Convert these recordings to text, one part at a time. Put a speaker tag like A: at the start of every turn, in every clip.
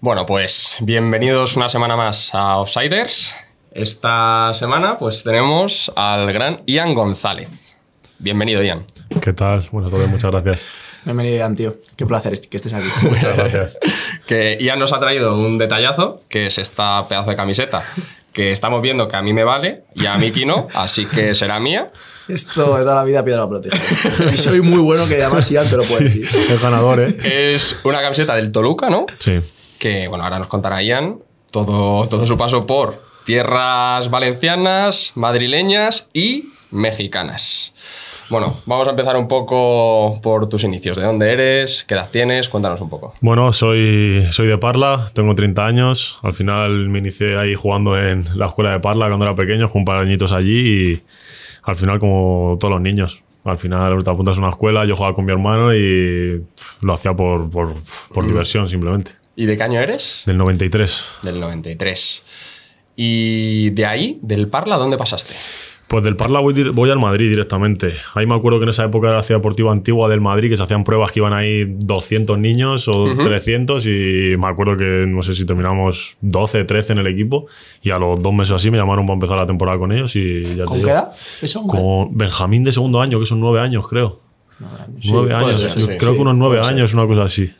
A: Bueno, pues bienvenidos una semana más a Offsiders. Esta semana pues tenemos al gran Ian González. Bienvenido, Ian.
B: ¿Qué tal? Buenas tardes, muchas gracias.
C: Bienvenido, Ian, tío. Qué placer que estés aquí.
B: Muchas gracias.
A: que Ian nos ha traído un detallazo, que es esta pedazo de camiseta, que estamos viendo que a mí me vale y a Miki no, así que será mía.
C: Esto de toda la vida piedra la protege. Y soy muy bueno que además Ian te lo puede decir.
B: Es ganador, ¿eh?
A: Es una camiseta del Toluca, ¿no?
B: Sí.
A: Que, bueno, ahora nos contará Ian todo, todo su paso por tierras valencianas, madrileñas y mexicanas. Bueno, vamos a empezar un poco por tus inicios. ¿De dónde eres? ¿Qué edad tienes? Cuéntanos un poco.
B: Bueno, soy, soy de Parla, tengo 30 años. Al final me inicié ahí jugando en la escuela de Parla cuando era pequeño, jugué un par de añitos allí y al final como todos los niños. Al final te apuntas a una escuela, yo jugaba con mi hermano y lo hacía por, por, por diversión simplemente.
A: ¿Y de qué año eres?
B: Del 93.
A: Del 93. ¿Y de ahí, del Parla, dónde pasaste?
B: Pues del Parla voy, al Madrid directamente. Ahí me acuerdo que en esa época era la ciudad deportiva antigua del Madrid, que se hacían pruebas que iban ahí 200 niños o 300 y me acuerdo que no sé si terminamos 12, 13 en el equipo y a los dos meses así me llamaron para empezar la temporada con ellos y ya te
C: ¿Con
B: digo,
C: qué edad? ¿Eso con
B: Benjamín de segundo año, que son nueve años creo.
C: Sí,
B: nueve años,
A: ser,
B: yo
A: sí,
B: creo
A: sí,
B: que unos nueve
A: ser.
B: años, una cosa así.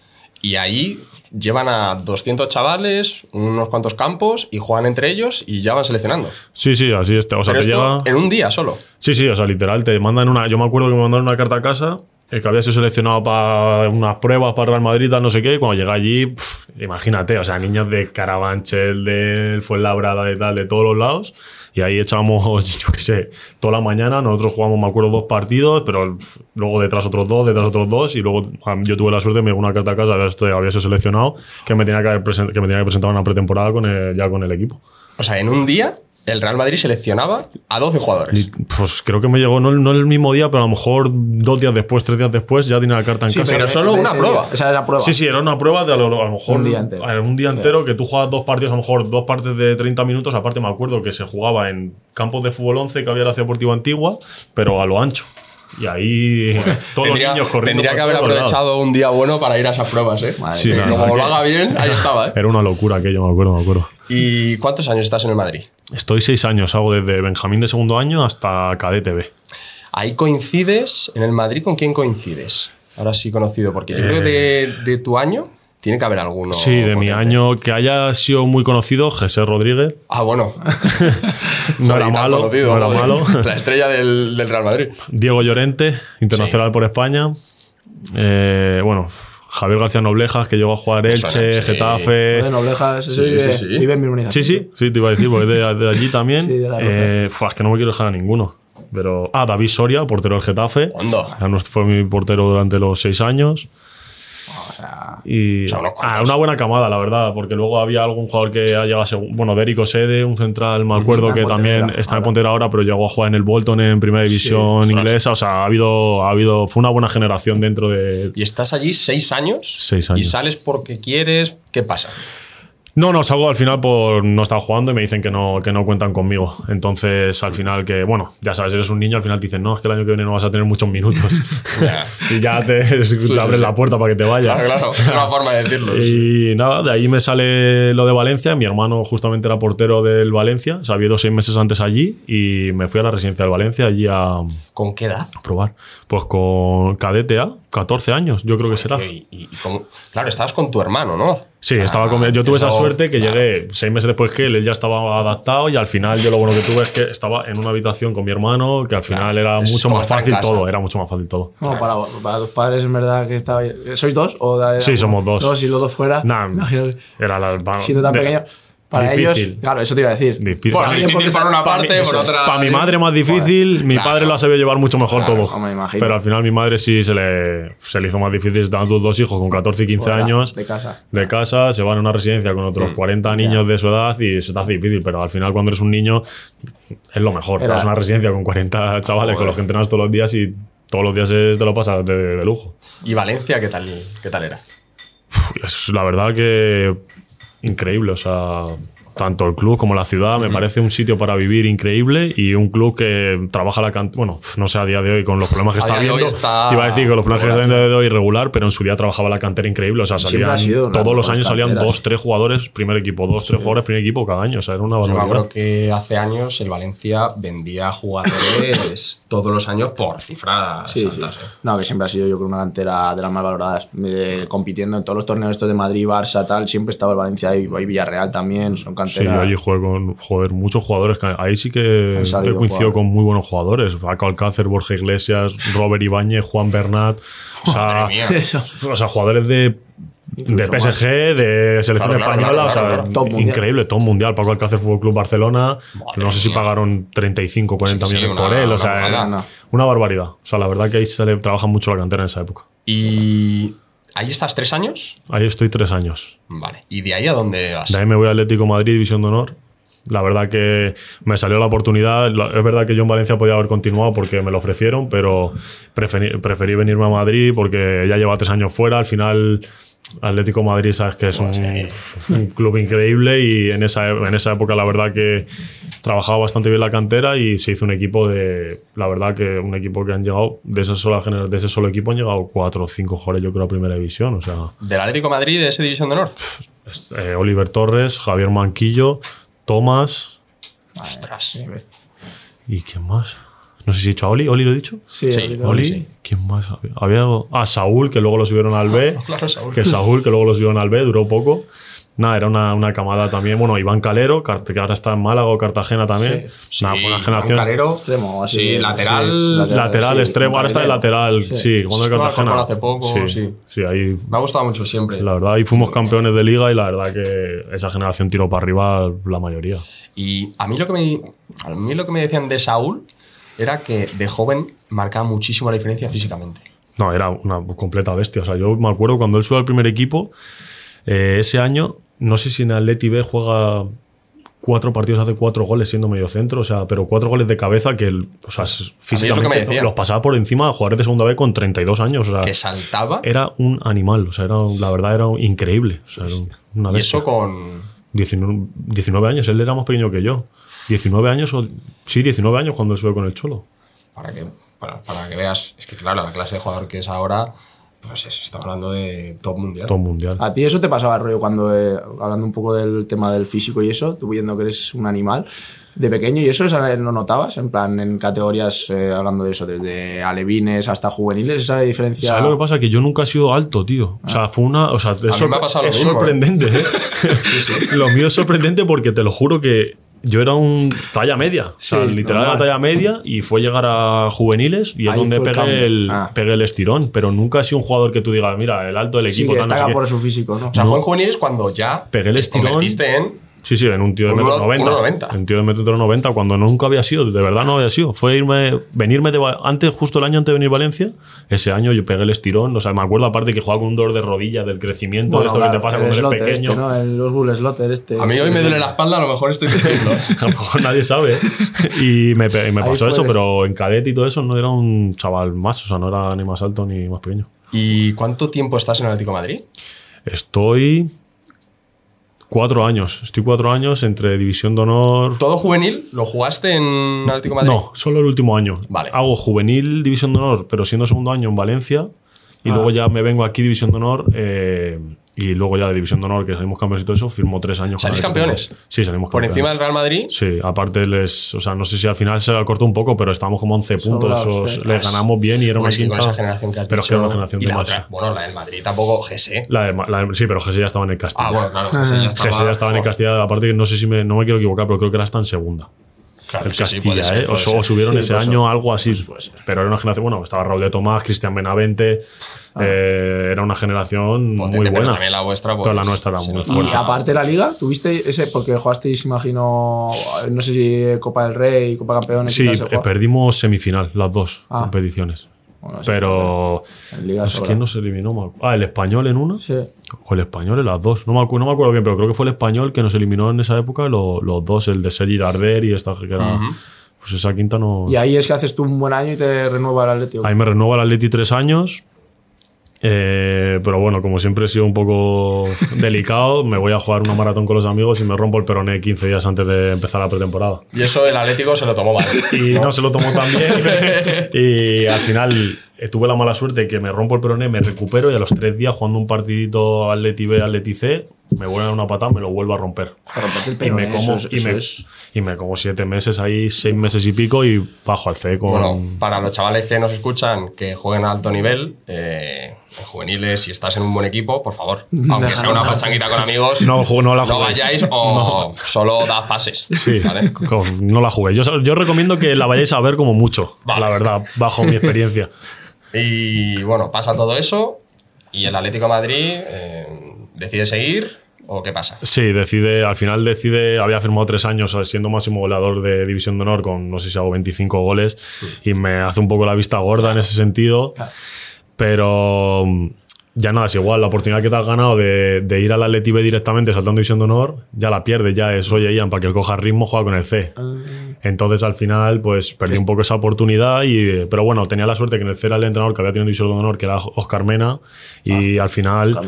A: Y ahí llevan a 200 chavales, unos cuantos campos, y juegan entre ellos y ya van seleccionando.
B: Sí, sí, así está. O sea,
A: Pero
B: te
A: esto
B: llega...
A: en un día solo.
B: Sí, sí, o sea, literal, te mandan una. Yo me acuerdo que me mandaron una carta a casa, el que había sido seleccionado para unas pruebas para Real Madrid, tal, no sé qué, y cuando llega allí, pf, imagínate, o sea, niños de Carabanchel, de Fuenlabrada, de tal, de todos los lados, y ahí echábamos, yo qué sé, toda la mañana, nosotros jugamos, me acuerdo, dos partidos, pero luego detrás otros dos, detrás otros dos, y luego yo tuve la suerte, me llegó una carta a casa, había, había sido seleccionado, que me tenía que, que presentar una pretemporada con el- ya con el equipo.
A: O sea, en un día, el Real Madrid seleccionaba a 12 jugadores.
B: Y, Pues creo que me llegó, no, no el mismo día, pero a lo mejor dos días después, tres días después, ya tenía la carta en
C: Sí,
B: casa.
A: pero
C: de-
A: solo
C: de
A: una prueba.
C: día. Esa era la prueba.
B: Sí, sí, era una prueba de a lo, a lo mejor
C: Un día entero.
B: a un día entero que tú jugabas dos partidos, a lo mejor dos partes de 30 minutos. Aparte, me acuerdo que se jugaba en campos de fútbol 11 que había en la Ciudad Deportiva Antigua, pero a lo ancho. Y ahí todos
A: Tendría,
B: los niños corriendo.
A: tendría que haber aprovechado un día bueno para ir a esas pruebas, ¿eh?
C: Madre
B: Sí, la
A: Como lo
B: que
A: haga bien, ahí estaba, ¿eh?
B: Era una locura aquello, me acuerdo, me acuerdo.
A: ¿Y cuántos años estás en el Madrid?
B: Estoy seis años, hago desde Benjamín de segundo año hasta cadete B.
A: Ahí coincides, en el Madrid, ¿con quién coincides? Ahora sí conocido, porque yo creo que de, de tu año tiene que haber alguno.
B: Sí, de mi año que haya sido muy conocido, José Rodríguez.
A: Ah, bueno.
B: No era malo,
A: conocido,
B: no era malo.
A: La estrella del, del Real Madrid.
B: Diego Llorente, internacional por España. Eh, bueno, Javier García Noblejas, que llegó a jugar Elche,
A: sí.
B: Getafe.
C: De Noblejas,
A: Sí,
C: vive,
A: sí, sí.
C: vive en mi.
B: Sí, sí, sí, te iba a decir, porque de, de allí también.
C: Sí, de la
B: eh, es que no me quiero dejar a ninguno. Pero, ah, David Soria, portero del Getafe. No Fue mi portero durante los seis años.
C: O sea,
B: Y
A: O sea, unos cuantos.
B: una buena camada, la verdad, porque luego había algún jugador que ha llegado a seg- Bueno, Derico Sede, un central, me acuerdo que también está en. Pontera ahora, pero llegó a jugar en el Bolton en primera división inglesa. O sea, ha habido, ha habido. Fue una buena generación dentro de.
A: ¿Y estás allí seis años?
B: Seis años.
A: ¿Y sales porque quieres? ¿Qué pasa?
B: No, no, salgo al final por no estar jugando y me dicen que no, que no cuentan conmigo. Entonces, al final, que, bueno, ya sabes, eres un niño, al final te dicen, no, es que el año que viene no vas a tener muchos minutos. Y ya te, te abres
A: sí.
B: la puerta para que te vayas.
A: Claro, claro. Es una forma de decirlo.
B: Y nada, de ahí me sale lo de Valencia. Mi hermano justamente era portero del Valencia. O sea, había ido seis meses antes allí y me fui a la residencia del Valencia allí a
A: ¿Con qué edad?
B: probar. Pues con cadete A, 14 años, yo creo que será.
A: Y, y- y cómo- Claro, estabas con tu hermano, ¿no?
B: Sí, estaba con, yo tuve esa suerte que
A: claro.
B: llegué seis meses después que él, él ya estaba adaptado y al final yo lo bueno que tuve es que estaba en una habitación con mi hermano, que al final era mucho más fácil todo, era mucho más fácil todo.
C: no, para, para tus padres, en verdad, que estaba. ¿Sois dos? ¿O
B: Sí, somos dos.
C: Dos y los dos fuera.
B: Nah,
C: Imagino que
B: Era la,
C: siendo tan
B: de-
C: pequeño. Para
B: difícil.
C: ellos, claro, eso te iba a decir.
B: Difícil.
A: Bueno,
C: También
A: difícil
C: porque
A: por una
C: para
A: parte,
C: mí-
A: por
C: eso,
A: otra.
B: Para mi madre más difícil, mi
A: claro.
B: padre lo ha sabido llevar mucho mejor
A: Claro,
B: todo.
C: me imagino.
B: Pero al final mi madre sí se le, se le hizo más difícil. Tus dos hijos con 14 y 15
C: Fuera,
B: años
C: de casa.
B: de casa, se van a una residencia con otros 40 niños de su edad y se te hace difícil. Pero al final cuando eres un niño es lo mejor. Te
C: Era-
B: vas a una residencia con 40 chavales con los que entrenas todos los días y todos los días es- te lo pasas de, de lujo.
A: ¿Y Valencia qué tal, qué tal era?
B: Uf, Es la verdad que increíble. O sea, tanto el club como la ciudad. Me parece un sitio para vivir increíble y un club que trabaja la cantera. Bueno, no sé a día de hoy con los problemas que está Te iba a decir que los problemas que está de hoy irregular, pero en su día trabajaba la cantera increíble. O sea, salían
C: sido
B: todos los años salían
C: canteras.
B: dos, tres jugadores primer equipo, dos, tres jugadores primer equipo cada año. O sea, era una
A: Yo
B: barbaridad.
A: acuerdo que hace años el Valencia vendía jugadores todos los años por cifras
C: Sí.
A: ¿eh?
C: No, que siempre ha sido yo creo una cantera de las más valoradas. Eh, compitiendo en todos los torneos estos de Madrid, Barça, tal, siempre estaba el Valencia y, y Villarreal también. Son
B: Sí, allí jugué con joder, muchos jugadores. que Ahí sí que he
C: jugadores.
B: con muy buenos jugadores. Paco Alcácer, Borja Iglesias, Robert Ibáñez, Juan Bernat. O sea, o jugadores de, de PSG, de selección
A: Claro,
B: española.
A: claro,
B: o sea,
A: claro, claro.
C: Top mundial.
B: increíble, todo mundial. Paco Alcácer Fútbol Club Barcelona.
A: Madre
B: no sé si
A: mía.
B: pagaron 35, 40
A: Sí, sí,
B: millones
A: una-
B: por él.
A: una
B: O sea,
C: No.
B: una barbaridad. O sea, la verdad que ahí se le trabaja mucho la cantera en esa época.
A: ¿Y ahí estás tres años?
B: Ahí estoy tres años.
A: Vale. ¿Y de ahí a dónde vas?
B: De ahí me voy a Atlético Madrid, División de Honor. La verdad que me salió la oportunidad. Es verdad que yo en Valencia podía haber continuado porque me lo ofrecieron, pero preferí, preferí venirme a Madrid porque ya lleva tres años fuera. Al final, Atlético Madrid, sabes que es un, un club increíble y en esa, en esa época la verdad que trabajaba bastante bien la cantera y se hizo un equipo de, la verdad que un equipo que han llegado, de esa sola gener- de ese solo equipo han llegado cuatro o cinco jugadores yo creo a primera división. O sea,
A: ¿Del Atlético Madrid, de esa división de honor?
B: eh, Oliver Torres, Javier Manquillo, Tomás
A: Ostras.
B: y ¿quién más? No sé si he dicho a Oli, ¿Oli lo he dicho?
C: Sí,
B: Oli,
A: sí.
B: ¿quién más había? Había ah, Saúl, que luego lo subieron al B.
A: Claro, Saúl.
B: que Saúl, que luego lo subieron al B, duró poco. Nada, era una, una camada también. Bueno, Iván Calero, que ahora está en Málaga o Cartagena también.
A: Sí,
B: Nada, fue una
A: Iván
B: generación.
A: Calero.
C: Extremo, así
A: Sí,
C: de-
A: lateral.
C: sí, lateral.
B: Lateral,
C: sí,
B: extremo, ahora está de lateral. Sí,
A: Estuvo al
B: Cartagena.
A: Hace poco, sí.
B: sí, ahí
A: Me ha gustado mucho siempre.
B: La verdad, ahí fuimos campeones de liga y la verdad que esa generación tiró para arriba la mayoría.
A: Y a mí lo que me, a mí lo que me decían de Saúl era que de joven marcaba muchísimo la diferencia físicamente.
B: No, era una completa bestia. O sea, yo me acuerdo cuando él sube al primer equipo, eh, ese año, no sé si en Atleti B juega cuatro partidos, hace cuatro goles siendo medio centro, o sea, pero cuatro goles de cabeza que, él, o sea,
A: lo que me
B: físicamente los pasaba por encima a jugadores de segunda B con 32 años. O sea,
A: Que saltaba.
B: era un animal, o sea, era, la verdad era increíble. O sea, era una
A: y eso con.
B: 19, 19 años, él era más pequeño que yo. 19 años, o, sí, 19 años cuando él sube con el Cholo.
A: Para que, para, para que veas. Es que, claro, la clase de jugador que es ahora. Pues se está hablando de top mundial.
B: Todo mundial.
C: A ti eso te pasaba, rollo, cuando, eh, hablando un poco del tema del físico y eso, tú viendo que eres un animal de pequeño, ¿y eso esa- lo notabas? En plan, en categorías, eh, hablando de eso, desde alevines hasta juveniles, esa diferencia.
B: ¿Sabes lo que pasa? Que yo nunca he sido alto, tío. O sea, fue una. O sea, es,
A: me ha pasado lo
B: es
A: mismo, ¿eh?
B: sorprendente, ¿eh? Lo mío es sorprendente porque te lo juro que yo era un talla media. O sea,
C: Sí,
B: literal era
C: normal.
B: talla media y fue llegar a juveniles y es
C: Ahí
B: donde pegué el,
C: Ah.
B: pegué el estirón. Pero nunca he sido un jugador que tú digas, mira, el alto del
C: Sí,
B: equipo.
C: que
B: sé
C: destaca
B: qué.
C: por su físico, ¿no?
A: O sea, fue en juveniles cuando ya
B: Pegué el
A: te
B: estirón.
A: convertiste en.
B: Sí, sí, en un tío de
A: Un
B: metro
A: uno-
B: 90.
A: 1,90.
B: Un tío de metro 90 cuando nunca había sido, de verdad no había sido. Fue irme, venirme de antes, justo el año antes de venir a Valencia, ese año yo pegué el estirón. O sea, me acuerdo aparte que jugaba con un dolor de rodilla del crecimiento, de
C: Bueno,
B: esto que te
C: claro,
B: pasa cuando eres
C: Slotter
B: pequeño.
C: Este, ¿no? El Oswald Slotter este.
A: A mí hoy me duele la espalda, a lo mejor estoy creciendo.
B: A lo mejor nadie sabe. ¿eh? Y me, pasó eso,
C: el-
B: pero en cadete y todo eso no era un chaval más, o sea, no era ni más alto ni más pequeño.
A: ¿Y cuánto tiempo estás en el Atlético de Madrid?
B: Estoy cuatro años. Estoy cuatro años entre División de Honor,
A: ¿Todo juvenil? ¿Lo jugaste en Atlético Madrid?
B: No, solo el último año.
A: Vale.
B: Hago juvenil División de Honor, pero siendo segundo año en Valencia. Y
C: Ah.
B: luego ya me vengo aquí División de Honor. eh, y luego ya de División de Honor, que salimos campeones y todo eso, firmo tres años.
A: ¿Salís campeones?
B: Sí, salimos
A: Por
B: campeones.
A: encima del Real Madrid.
B: Sí, aparte les. O sea, no sé si al final se cortó un poco, pero estábamos como 11 puntos.
C: Sobrados,
B: os-
C: sí.
B: les ganamos bien y era una quinta.
A: esa generación que has
B: pero es que
A: dicho-
B: era una generación
A: y
B: de
A: la
B: más.
A: otra, bueno, la del Madrid tampoco, GC.
B: La de- la de- sí, pero Gese ya estaba en el Castilla.
A: Ah, bueno, claro, GC ya estaba.
B: Gese ya estaba en el Castilla. Aparte que no sé si me, no me quiero equivocar, pero creo que era hasta en segunda.
A: Claro,
B: el
A: sí,
B: Castilla,
A: ser,
B: ¿eh? O, subieron
C: Sí,
B: ese año algo así. Pero era una generación, bueno, estaba Raúl de Tomás, Cristian Benavente. eh, era una generación
A: Potente,
B: muy
A: pero
B: buena.
A: también la vuestra, pues,
B: Toda la nuestra era muy
A: nota.
C: Y
B: fuerte.
C: aparte de la liga, ¿tuviste ese? Porque jugasteis, imagino, no sé si Copa del Rey, Copa Campeones. y
B: Sí,
C: tal, se
B: eh, perdimos semifinal, las dos
C: Ah.
B: competiciones. Pero.
C: En liga
B: No sé
C: sobra.
B: quién nos eliminó. Ah, el español en una.
C: Sí.
B: O el español en las dos. No me, acu- no me acuerdo bien, pero creo que fue el español que nos eliminó en esa época, lo- los dos, el de Sergi Darder y esta que era. Pues esa quinta no.
C: Y ahí es que haces tú un buen año y te renueva el Atlético.
B: Ahí me renueva el Atleti tres años. Eh, pero bueno, como siempre he sido un poco delicado, me voy a jugar una maratón con los amigos y me rompo el peroné 15 días antes de empezar la pretemporada.
A: Y eso el Atlético se lo tomó mal.
B: Y no, se lo tomó tan bien. y al final tuve la mala suerte de que me rompo el peroné, me recupero y a los tres días jugando un partidito Atleti B, Atleti C, me vuelven a dar una patada, me lo vuelvo a romper.
C: El
B: Y me,
C: peroné,
B: como,
C: eso es-
B: y,
C: eso
B: me,
C: es-
B: y me como siete meses ahí, seis meses y pico y bajo al C con...
A: Bueno, para los chavales que nos escuchan, que jueguen a alto nivel, eh, en juveniles, si estás en un buen equipo, por favor, aunque sea una pachanguita con amigos,
B: No, no la juguéis.
A: vayáis o solo das pases.
B: Sí,
A: ¿vale?
B: co- no la jugué. Yo, yo recomiendo que la vayáis a ver como mucho,
A: Vale.
B: la verdad, bajo mi experiencia.
A: Y bueno, pasa todo eso y el Atlético de Madrid eh, decide seguir o qué pasa.
B: Sí, decide, al final decide, había firmado tres años siendo máximo goleador de División de Honor con no sé si hago 25 goles y me hace un poco la vista gorda en ese sentido. Pero ya nada, es igual, la oportunidad que te has ganado de, de ir al Atleti B directamente saltando División de Honor, ya la pierdes, ya es, oye Ian, para que coja ritmo juega con el C. Entonces al final pues perdí un poco esa oportunidad, y, pero bueno, tenía la suerte que en el C era el entrenador que había tenido División de Honor, que era Oscar Mena, y al final...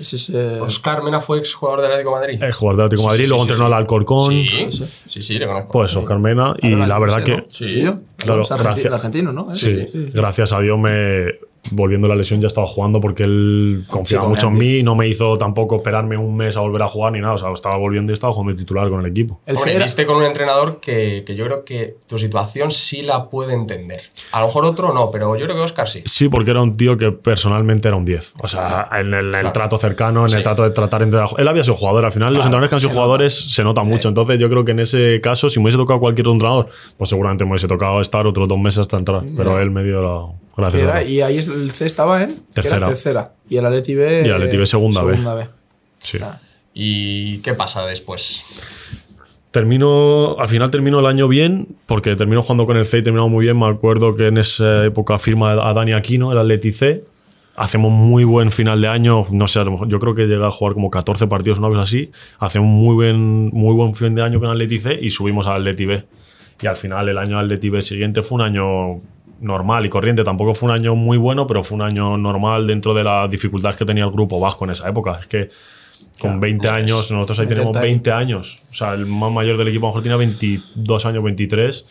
C: Es, eh,
A: Oscar Mena fue exjugador del Atlético de Madrid.
B: El jugador del Atlético de Madrid,
A: sí,
B: luego
A: sí,
B: entrenó
A: sí.
B: al Alcorcón,
A: Sí, sí, sí, le conozco.
B: pues Oscar Mena, y la
C: no
B: verdad que...
A: Sí.
C: ¿Yo?
B: Claro, gracias.
C: el argentino, ¿no?
B: Sí, gracias a Dios me volviendo la lesión ya estaba jugando porque él confiaba
C: Sí,
B: mucho en mí y no me hizo tampoco esperarme un mes a volver a jugar ni nada. O sea, estaba volviendo y estaba jugando de titular con el equipo.
C: El
A: Hombre,
C: C era-
A: viste con un entrenador que, que yo creo que tu situación sí la puede entender. A lo mejor otro no, pero yo creo que Oscar sí.
B: Sí, porque era un tío que personalmente era un 10. O sea, en el, el trato cercano, en el trato de tratar entre. Él había sido jugador. Al final, los entrenadores que han sido jugadores se nota mucho. Entonces, yo creo que en ese caso, si me hubiese tocado cualquier otro entrenador, pues seguramente me hubiese tocado estar otros dos meses hasta entrar. Pero él me dio la. Gracias.
C: era- y ahí es- el C estaba en era
B: Tercera.
C: tercera. Y el Atleti B.
B: Y el Atleti B segunda B.
C: B.
B: Sí.
A: ¿Y qué pasa después?
B: Termino, al final termino el año bien, porque termino jugando con el C y terminamos muy bien. Me acuerdo que en esa época firma a Dani Aquino, el Atleti C. Hacemos muy buen final de año. No sé, a lo mejor yo creo que llega a jugar como 14 partidos, una cosa así. Hacemos muy buen, muy buen fin de año con el Atleti C y subimos al Atleti B. Y al final, el año Atleti B siguiente fue un año normal y corriente. Tampoco fue un año muy bueno, pero fue un año normal dentro de las dificultades que tenía el grupo vasco en esa época. Es que con 20 años, nosotros ahí tenemos
C: ahí.
B: 20 años. O sea, el más mayor del equipo a lo mejor tenía 22 años, 23.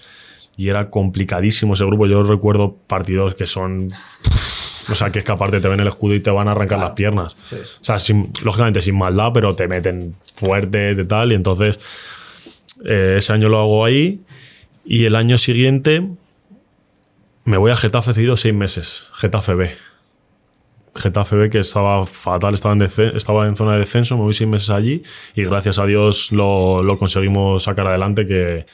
B: Y era complicadísimo ese grupo. Yo recuerdo partidos que son. O sea, que es que aparte te ven el escudo y te van a arrancar las piernas.
C: Sí, sí.
B: O sea, sin- lógicamente sin maldad, pero te meten fuerte de tal. Y entonces, eh, ese año lo hago ahí. Y el año siguiente me voy a Getafe seis meses. Getafe B. Getafe B, que estaba fatal, estaba en, en zona de descenso, me voy seis meses allí y gracias a Dios lo, lo conseguimos sacar adelante, que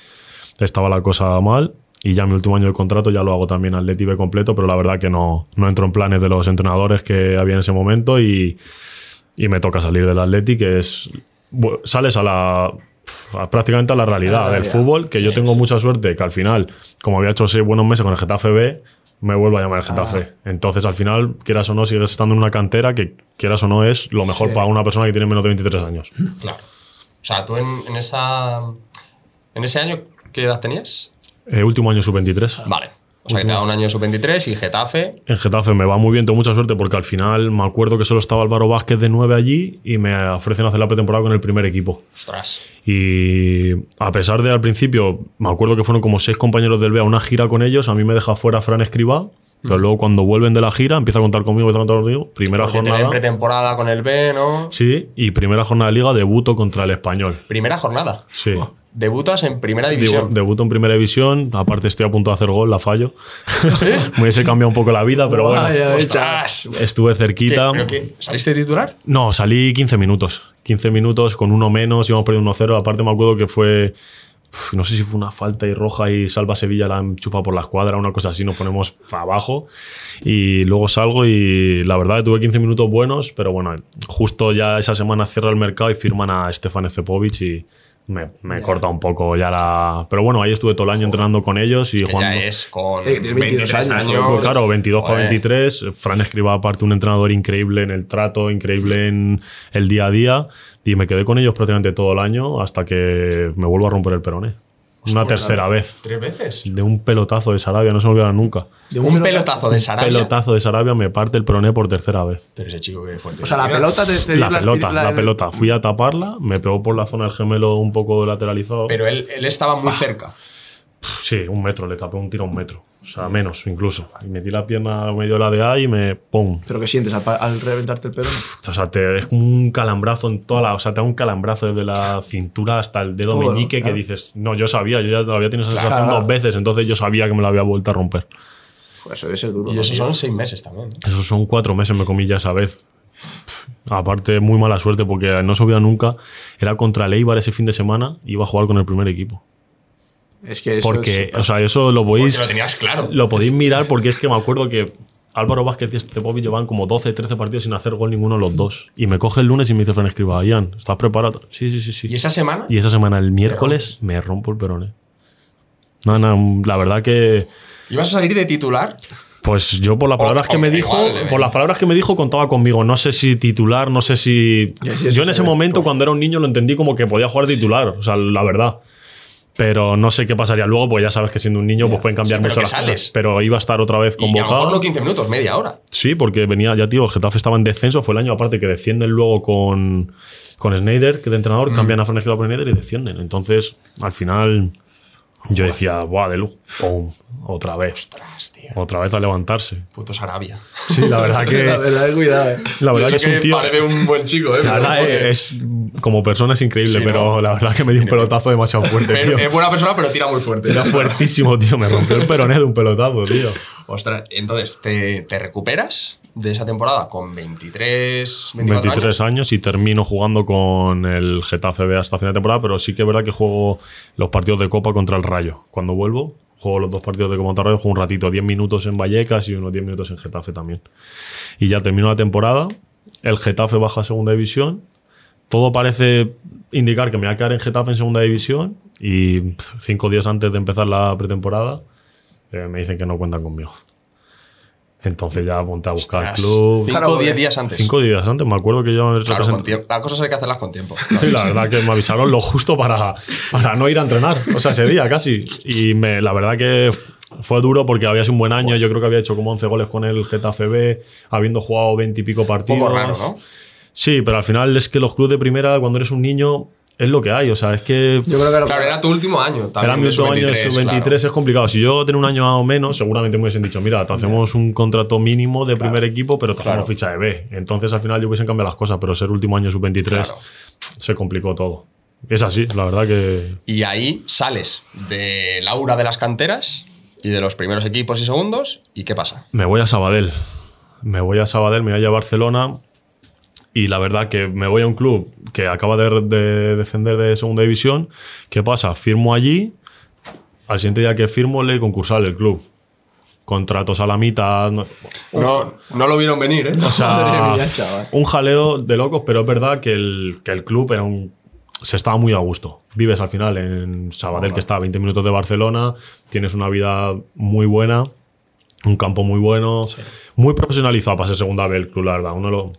B: estaba la cosa mal. Y ya mi último año de contrato ya lo hago también al B completo, pero la verdad que no, no entro en planes de los entrenadores que había en ese momento y, y me toca salir del Atleti, que es. Sales a la. A- prácticamente a la realidad,
C: la
B: del
C: realidad.
B: fútbol, que yo tengo mucha suerte que al final, como había hecho seis buenos meses con el Getafe B, me vuelvo a llamar el Getafe. Entonces, al final, quieras o no, sigues estando en una cantera que, quieras o no, es lo mejor
C: Sí.
B: para una persona que tiene menos de 23 años.
A: Claro. O sea, tú en, en esa. En ese año, ¿qué edad tenías?
B: Eh, último año sub-23.
A: Vale. O sea, que te da un año sub-23 y Getafe.
B: En Getafe me va muy bien, tengo mucha suerte porque al final me acuerdo que solo estaba Álvaro Vázquez de 9 allí y me ofrecen hacer la pretemporada con el primer equipo.
A: Ostras.
B: Y a pesar de al principio, me acuerdo que fueron como seis compañeros del B a una gira con ellos, a mí me deja fuera Fran Escribá, pero luego cuando vuelven de la gira empieza a contar conmigo, empieza a contar conmigo, primera
A: Porque
B: jornada.
A: pretemporada con el B, ¿no?
B: Sí, y primera jornada de liga debuto contra el español.
A: Primera jornada.
B: Sí.
A: Debutas en primera
B: Digo,
A: división.
B: debuto en primera división, aparte estoy a punto de hacer gol, la fallo. me hubiese cambiado un poco la vida, pero bueno,
C: Vaya,
A: Ostras.
B: estuve
A: ¿Qué?
B: cerquita.
A: ¿Pero qué? ¿Saliste titular?
B: No, salí 15 minutos. 15 minutos con uno menos, íbamos perdiendo 1-0. Aparte me acuerdo que fue, no sé si fue una falta y roja y Salva Sevilla la enchufa por la escuadra, una cosa así, nos ponemos abajo. Y luego salgo y la verdad tuve 15 minutos buenos, pero bueno, justo ya esa semana cierra el mercado y firman a Stefan Cepovic y me, me corta un poco ya la... Pero bueno, ahí estuve todo el año entrenando con ellos y
A: Que
B: jugando...
A: ya es con
C: Eh, tienes 22
A: 23
C: años,
A: años.
B: Pues claro, 22 para
A: Joder.
B: 23. Fran Escriba, aparte, un entrenador increíble en el trato, increíble en el día a día. Y me quedé con ellos prácticamente todo el año hasta que me vuelvo a romper el peroné. Una tercera vez.
A: ¿Tres veces?
B: De un pelotazo de Sarabia, no se me olvidará nunca.
C: De
A: Un pelotazo de Sarabia.
B: Pelotazo de Sarabia me parte el proné por tercera vez.
A: Pero ese chico que fuerte.
C: O sea, la pelota te, te
B: La pelota, la
C: el-
B: pelota. Fui a taparla, me pegó por la zona del gemelo un poco lateralizado.
A: Pero él, él estaba muy cerca.
B: Sí, un metro, le tapé un tiro a un metro. O sea, menos incluso. Y metí la pierna medio la de A y me. ¡Pum!
C: Pero que sientes al, reventarte el pedo.
B: O sea, te, es como un calambrazo en toda la. O sea, te da un calambrazo desde la cintura hasta el dedo
C: Todo, ¿no?
B: meñique
C: Claro.
B: que dices. No, yo sabía, yo ya había tenido esa sensación
C: Claro.
B: dos veces, entonces yo sabía que me la había vuelto a romper.
C: Pues eso debe ser duro.
A: Y
C: ¿no,
A: esos
C: tío?
A: son seis meses también.
B: Esos son cuatro meses, me comí ya esa vez. Aparte, muy mala suerte porque no sabía nunca. Era contra el Eibar ese fin de semana, iba a jugar con el primer equipo.
C: Es que eso
B: Porque,
C: es-
B: o sea, eso lo podéis.
A: lo tenías claro.
B: Lo podéis mirar porque es que me acuerdo que Álvaro Vázquez y Estepovic llevan como 12, 13 partidos sin hacer gol ninguno los dos. Y me coge el lunes y me dice Fran Escriba, Ian, ¿estás preparado? Sí, sí, sí, sí.
A: ¿Y esa semana?
B: Y esa semana, el miércoles, me rompo el peroné. No, no, la verdad que.
A: ¿Ibas a salir de titular?
B: Pues yo por las palabras que me dijo,
A: igual, eh.
B: por las palabras que me dijo contaba conmigo. No sé si titular, no sé si. Yo en
C: se
B: ese
C: ve.
B: momento cuando era un niño lo entendí como que podía jugar titular, o sea, la verdad. Pero no sé qué pasaría luego, porque ya sabes que siendo un niño pues pueden cambiar
A: Sí,
B: mucho las
A: sales.
B: cosas. Pero iba a estar otra vez
A: Y a lo mejor
B: convocado.
A: no 15 minutos, media hora.
B: Sí, porque venía, ya tío, Getafe estaba en descenso, fue el año aparte que descienden luego con, con Snyder, que de
A: Mm.
B: entrenador, cambian a Escribá por Snyder y descienden. Entonces, al final, yo decía, buah, de lujo. Pum, otra vez.
A: Ostras, tío.
B: Otra vez a levantarse.
A: Puto Sarabia.
B: Sí, la verdad que.
C: La verdad, cuidado, eh.
B: La verdad que es un tío.
A: Parece un buen chico, ¿eh?
B: La verdad es, como persona es increíble,
A: Sí,
B: pero
A: ¿no?
B: la verdad que me dio un pelotazo demasiado fuerte, tío.
A: es buena persona, pero tira muy fuerte.
B: Era fuertísimo, tío. Me rompió el peroné de un pelotazo, tío.
A: Ostras, entonces, ¿te, te recuperas de esa temporada con 23, 24
B: 23
A: años?
B: años y termino jugando con el Getafe B hasta final de temporada, pero sí que es verdad que juego los partidos de Copa contra el Rayo. Cuando vuelvo, juego los dos partidos de Copa contra el Rayo, juego un ratito, 10 minutos en Vallecas y unos 10 minutos en Getafe también. Y ya termino la temporada, el Getafe baja a segunda división, todo parece indicar que me voy a quedar en Getafe en segunda división y cinco días antes de empezar la pretemporada eh, me dicen que no cuentan conmigo. Entonces ya monté a buscar
A: Ostras,
B: club.
A: Cinco o 10
C: eh,
A: días antes.
B: Cinco días antes, me acuerdo que yo me
A: Claro,
B: represent-
A: con tiempo. Las cosas hay que hacerlas con tiempo.
B: Sí, la verdad que me avisaron lo justo para, para no ir a entrenar. O sea, ese día casi. Y me, la verdad que fue duro porque había sido un buen año. Yo creo que había hecho como 11 goles con el Getafe B, habiendo jugado 20 y pico
A: Un
B: partidos.
A: poco raro, ¿no?
B: Sí, pero al final es que los clubes de primera, cuando eres un niño, es lo que hay. O sea, es que
C: Yo creo que
A: Claro, era tu último año. También
B: era mi
A: de
B: último año,
A: sub-23,
B: sub-23
A: claro.
B: es complicado. Si yo tenía un año o menos, seguramente me hubiesen dicho, mira, te hacemos un contrato mínimo de primer equipo, pero te hacemos
A: Claro.
B: ficha de B. Entonces al final yo hubiesen cambiado las cosas, pero ser último año sub-23
A: Claro.
B: se complicó todo. Es así, la verdad que
A: Y ahí sales del aura de las canteras y de los primeros equipos y segundos. ¿Y qué pasa?
B: Me voy a Sabadell. Me voy a Sabadell, me voy a Barcelona. Y la verdad que me voy a un club que acaba de, de descender de segunda división. ¿Qué pasa? Firmo allí. Al siguiente día que firmo, le concursal el club. Contratos a la mitad. no-
A: No, no lo vieron venir, ¿eh?
B: o sea,
C: mía,
B: un jaleo de locos, pero es verdad que el, que el club era un, se estaba muy a gusto. Vives al final en Sabadell, que está a 20 minutos de Barcelona, tienes una vida muy buena, un campo muy bueno, muy profesionalizado para ser segunda vez el club, la verdad. Uno lo,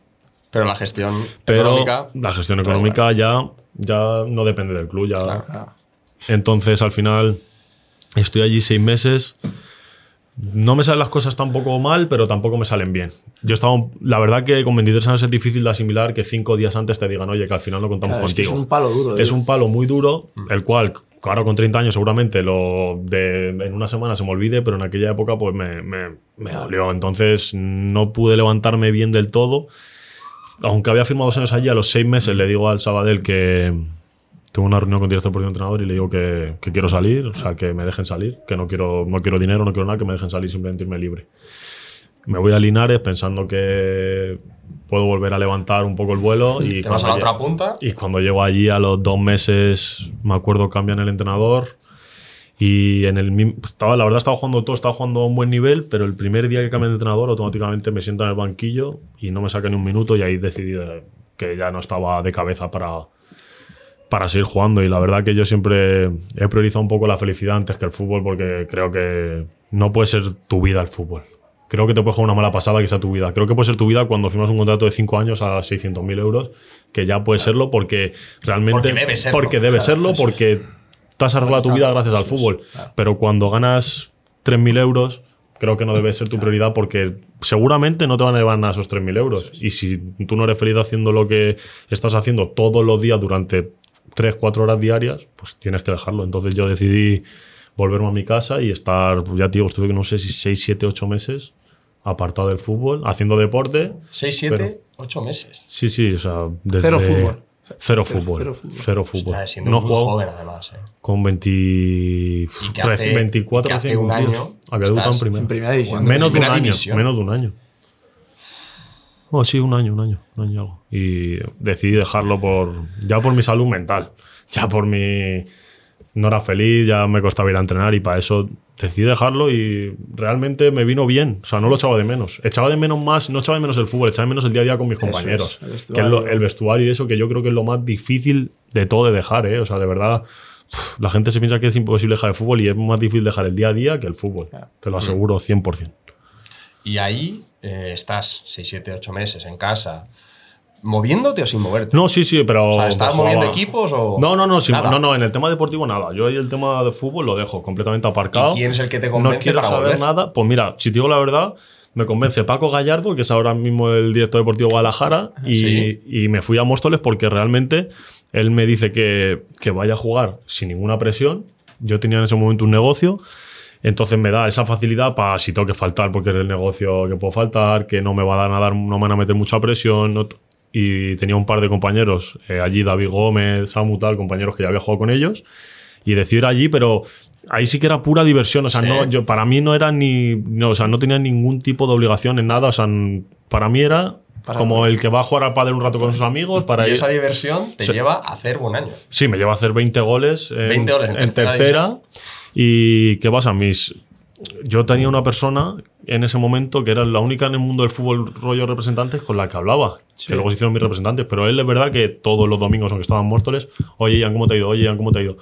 A: Pero la gestión
B: pero
A: económica.
B: la gestión económica ya, ya no depende del club. Ya, entonces, al final, estoy allí seis meses. No me salen las cosas tampoco mal, pero tampoco me salen bien. Yo estaba, la verdad que con 23 años es difícil de asimilar que cinco días antes te digan, oye, que al final no contamos
C: Claro, es que
B: contigo.
C: es un palo duro,
B: Es
C: tío.
B: un palo muy duro, el cual, ahora con 30 años seguramente lo de, en una semana se me olvide, pero en aquella época pues me, me, me dolió. Entonces no pude levantarme bien del todo. Aunque había firmado dos años allí, a los seis meses le digo al Sabadell que tengo una reunión con el director y entrenador y le digo que, que quiero salir, o sea, que me dejen salir, que no quiero, no quiero dinero, no quiero nada, que me dejen salir, simplemente irme libre. Me voy a Linares pensando que puedo volver a levantar un poco el vuelo y
A: Te vas a la otra punta.
B: y cuando llego allí a los dos meses, me acuerdo, cambian el entrenador. Y en el mim- estaba, la verdad estaba jugando todo, estaba jugando a un buen nivel, pero el primer día que cambian de entrenador, automáticamente me siento en el banquillo y no me saca ni un minuto y ahí decidí de- que ya no estaba de cabeza para, para seguir jugando. Y la verdad que yo siempre he priorizado un poco la felicidad antes que el fútbol porque creo que no puede ser tu vida el fútbol. Creo que te puede jugar una mala pasada que sea tu vida. Creo que puede ser tu vida cuando firmas un contrato de 5 años a 600.000 euros, que ya puede serlo porque realmente...
A: Porque debe serlo.
B: Porque debe serlo, porque te has arreglado tu vida gracias al fútbol.
C: claro.
B: Pero cuando ganas 3.000 euros, creo que no debe ser tu prioridad porque seguramente no te van a llevar nada esos 3.000 euros. Y si tú no eres feliz haciendo lo que estás haciendo todos los días durante 3, 4 horas diarias, pues tienes que dejarlo. Entonces yo decidí volverme a mi casa y estar, ya te digo, estuve no sé si 6, 7, 8 meses apartado del fútbol, haciendo deporte.
A: 6, 7, 8 meses.
B: Sí, sí, o sea, desde...
C: Cero fútbol.
B: Cero
C: Cero-
B: fútbol.
C: cero fútbol.
B: Cero fútbol.
A: Siendo
B: No
A: muy
B: juego
A: joven además. ¿eh?
B: con 20,
A: Y que hace-
B: reci- 24,
A: y que hace
B: recién
A: un
B: cumplidos.
A: año
B: Había debutado en primera.
C: En primera división.
A: Jugando
B: Menos de un año.
A: división.
B: Menos de un año. Oh, sí, un año, un año, un año y algo. Y decidí dejarlo por ya por mi salud mental. Ya por mi. No era feliz, ya me costaba ir a entrenar y para eso decidí dejarlo y realmente me vino bien. O sea, no lo echaba de menos. Echaba de menos más, no echaba de menos el fútbol, echaba de menos el día a día con mis compañeros.
C: es, el
B: que es
C: vestuario.
B: lo- el vestuario y eso que yo creo que es lo más difícil de todo de dejar, ¿eh? O sea, de verdad. La gente se piensa que es imposible dejar el fútbol y es más difícil dejar el día a día que el fútbol. Te lo aseguro 100%.
A: Y ahí eh, estás 6, 7, 8 meses en casa, moviéndote o sin moverte.
B: No, sí, sí, pero.
A: o sea, ¿estás moviendo equipos o.?
B: No, no, no, sí, no, no, en el tema deportivo nada. Yo ahí el tema de fútbol lo dejo completamente aparcado.
A: ¿Y quién es el que te convence
B: No quiero
A: para
B: saber
A: volver?
B: nada. Pues mira, si te digo la verdad, me convence Paco Gallardo, que es ahora mismo el director deportivo de Guadalajara, y,
A: Sí.
B: y me fui a Móstoles porque realmente él me dice que, que vaya a jugar sin ninguna presión. Yo tenía en ese momento un negocio. Entonces me da esa facilidad para si tengo que faltar porque es el negocio que puedo faltar, que no me va a dar, no me van a meter mucha presión. no y tenía un par de compañeros, eh, allí David Gómez, Samu, tal, compañeros que ya había jugado con ellos. Y decidí ir allí, pero ahí sí que era pura diversión. O sea,
A: Sí.
B: no, yo, para mí no era ni. No, o sea, no tenía ningún tipo de obligación en nada. O sea, para mí era
C: Para-
B: como el que va a jugar al padre un rato con sus amigos para
A: y
B: ir.
A: esa diversión te
B: Sí.
A: lleva a hacer buen año.
B: Sí, me lleva a hacer 20 goles en,
A: 20 goles en
B: en
A: tercera
B: tercera. Y ¿qué pasa? Mis, yo tenía una persona en ese momento que era la única en el mundo del fútbol rollo representantes con la que hablaba. Que luego se hicieron mis representantes. Pero él es verdad que todos los domingos, aunque estaban Móstoles, oye Ian, ¿cómo te ha ido? Oye Ian, ¿cómo te ha ido?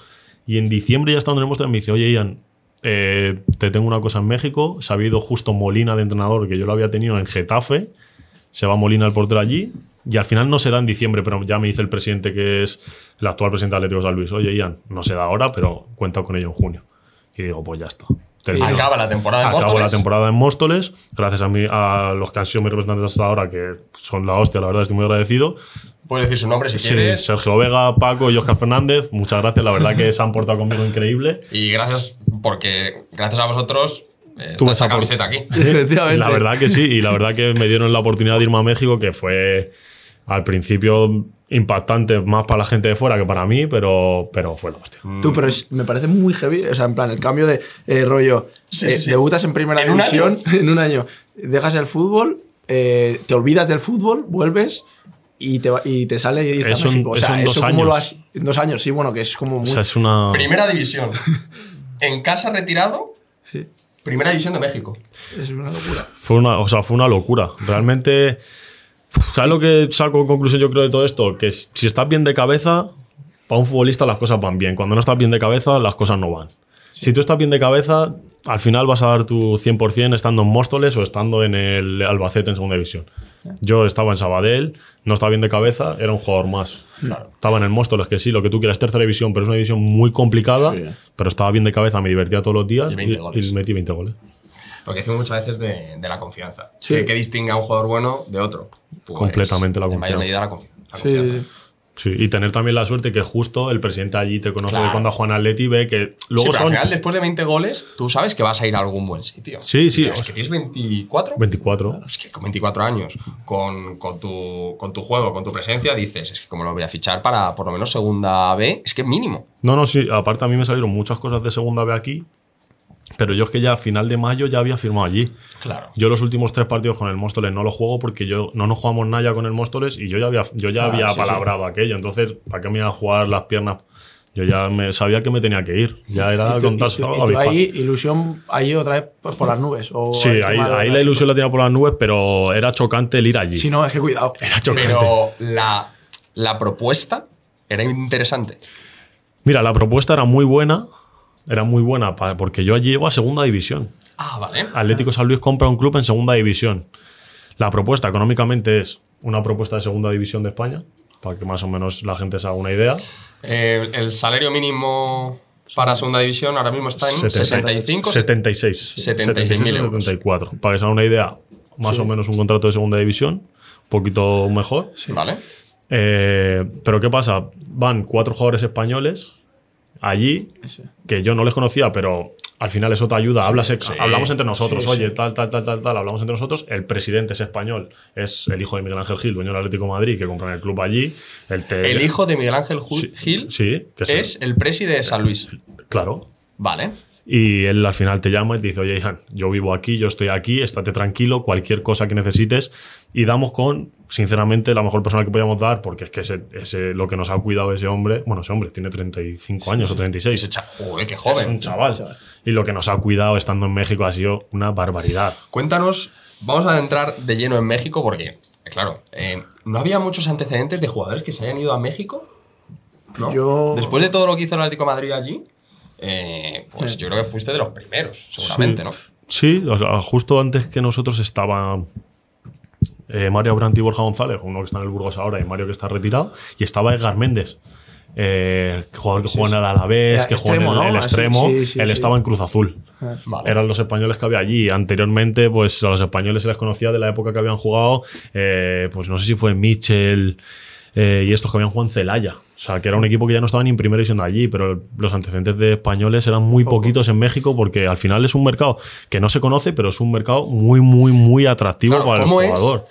B: Y en diciembre ya estando en el Móstoles me dice, oye Ian, eh, te tengo una cosa en México. Se ha habido justo Molina de entrenador, que yo lo había tenido en Getafe. Se va Molina el portero allí. Y al final no se da en diciembre, pero ya me dice el presidente que es el actual presidente de Atlético de San Luis. Oye, Ian, no se da ahora, pero cuenta con ello en junio. Y digo, pues ya está. Termino.
A: Acaba la temporada en
B: Acabo
A: Móstoles.
B: la temporada en Móstoles, gracias a, mí, a los que han sido mis representantes hasta ahora, que son la hostia, la verdad, estoy muy agradecido.
A: Puedes decir su nombre si
B: Sí,
A: quieres.
B: Sergio Vega, Paco y Oscar Fernández, muchas gracias, la verdad que se han portado conmigo increíble.
A: Y gracias, porque gracias a vosotros eh,
B: Tuve
A: esa
B: esa por-
A: camiseta aquí.
C: Efectivamente.
B: La verdad que sí, y la verdad que me dieron la oportunidad de irme a México, que fue al principio impactante más para la gente de fuera que para mí, pero, pero fue la hostia.
C: Tú, pero es- me parece muy heavy. O sea, en plan, el cambio de eh, rollo.
A: Sí,
C: eh,
A: sí, sí.
C: Debutas en primera
A: ¿En un
C: división en un año. Dejas el fútbol, eh, te olvidas del fútbol, vuelves y te, va- y te sale
B: Eso
C: México. O sea,
B: eso en dos
C: eso cómo lo
B: años.
C: has. En dos años, sí, bueno, que es como
B: O
C: muy.
B: sea, es una...
A: Primera división. En casa retirado,
C: sí,
A: primera división de México.
C: es una locura.
B: Fue una, o sea, fue una locura. Realmente, ¿sabes lo que saco en conclusión yo creo de todo esto? Que si estás bien de cabeza, para un futbolista las cosas van bien. Cuando no estás bien de cabeza, las cosas no van. Si tú estás bien de cabeza, al final vas a dar tu 100% estando en Móstoles o estando en el Albacete en segunda división. Yo estaba en Sabadell, no estaba bien de cabeza, era un jugador más. Estaba en el Móstoles, que sí, lo que tú quieras, tercera división, pero es una división muy complicada,
C: Sí.
B: pero estaba bien de cabeza, me divertía todos los días
A: Y 20
B: y,
A: goles.
B: y metí 20 goles.
A: Lo que decimos muchas veces de, de la confianza.
C: Sí.
A: ¿Qué, qué distingue a un jugador bueno de otro? Pues,
B: Completamente la
A: En mayor
B: confianza.
A: medida la, confi- la
C: Sí,
A: confianza.
C: sí,
B: y tener también la suerte que justo el presidente allí te conoce
A: Claro.
B: de cuando Juan Atleti ve que
A: Sí,
B: luego
A: pero
B: son
A: al final, después de 20 goles, tú sabes que vas a ir a algún buen sitio.
B: Sí, sí,
A: Pero Es que tienes 24.
B: 24.
A: Es que con 24 años, con, con tu, con tu juego, con tu presencia, dices, es que como lo voy a fichar para por lo menos segunda B, es que mínimo.
B: No, no, sí, aparte a mí me salieron muchas cosas de segunda B aquí, pero yo es que ya a final de mayo ya había firmado allí.
A: Claro.
B: Yo los últimos tres partidos con el Móstoles no los juego porque yo no nos jugamos nada ya con el Móstoles y yo ya había, yo ya
C: Ah,
B: había
C: sí, sí.
B: palabrado aquello. Entonces, ¿para qué me iba a jugar las piernas? Yo ya me, sabía que me tenía que ir. Ya era contarse
C: ahí, ilusión, ahí otra vez por por las nubes. O
B: Sí, ahí,
C: las-
B: la ilusión la tenía por las nubes, pero era chocante el ir allí.
C: Si no, es que cuidado.
B: Era chocante.
A: Pero la, la propuesta era interesante.
B: Mira, la propuesta era muy buena. Era muy buena porque yo allí llego a segunda división.
A: Ah, vale.
B: Atlético San Luis compra un club en segunda división. La propuesta económicamente es una propuesta de segunda división de España, para que más o menos la gente se haga una idea.
A: Eh, el salario mínimo para segunda división ahora mismo está en 65.
B: 76.
A: 76 mil euros.
B: 74. Para que se haga una idea, más o menos un contrato de segunda división, un poquito mejor.
A: Vale.
B: Eh, pero ¿qué pasa? Van cuatro jugadores españoles allí, que yo no les conocía, pero al final eso te ayuda. Hablas, Hablamos entre nosotros, oye, tal, tal, tal, tal, tal, hablamos entre nosotros. El presidente es español, es el hijo de Miguel Ángel Gil, dueño del Atlético de Madrid, que compran el club allí. El, te-
A: El hijo de Miguel Ángel Gil
B: sí, que es
A: el preside de San Luis.
B: Claro.
A: Vale.
B: Y él al final te llama y te dice, oye, Ihan, yo vivo aquí, yo estoy aquí, estate tranquilo, cualquier cosa que necesites. Y damos con, sinceramente, la mejor persona que podíamos dar, porque es que ese, ese- lo que nos ha cuidado ese hombre, bueno, ese hombre tiene 35 años o 36.
A: Ese Joder, qué
B: Es
A: joven.
B: un chaval. Y lo que nos ha cuidado estando en México ha sido una barbaridad.
A: Cuéntanos, vamos a entrar de lleno en México porque, claro, eh, ¿no había muchos antecedentes de jugadores que se hayan ido a México? ¿No?
C: Yo-
A: Después de todo lo que hizo el Atlético de Madrid allí, eh, pues yo creo que fuiste de los primeros, seguramente, ¿no?
B: Sí, o sea, justo antes que nosotros estaba eh, Mario Brandt y Borja González, uno que está en el Burgos ahora y Mario que está retirado, y estaba Edgar Méndez. eh, jugador que juega en el Alavés, que juega en el,
C: extremo, ¿no?
B: el extremo,
C: sí, sí,
B: él
C: sí.
B: estaba en Cruz Azul.
A: Vale.
B: Eran los españoles que había allí. Anteriormente, pues a los españoles se les conocía de la época que habían jugado, eh, pues no sé si fue Michel eh, y estos que habían jugado en Celaya. O sea, que era un equipo que ya no estaba ni en primera división de allí, pero los antecedentes de españoles eran muy poquitos en México porque al final es un mercado que no se conoce, pero es un mercado muy, muy, muy atractivo
A: Claro,
B: para el
A: ¿cómo es?
B: jugador.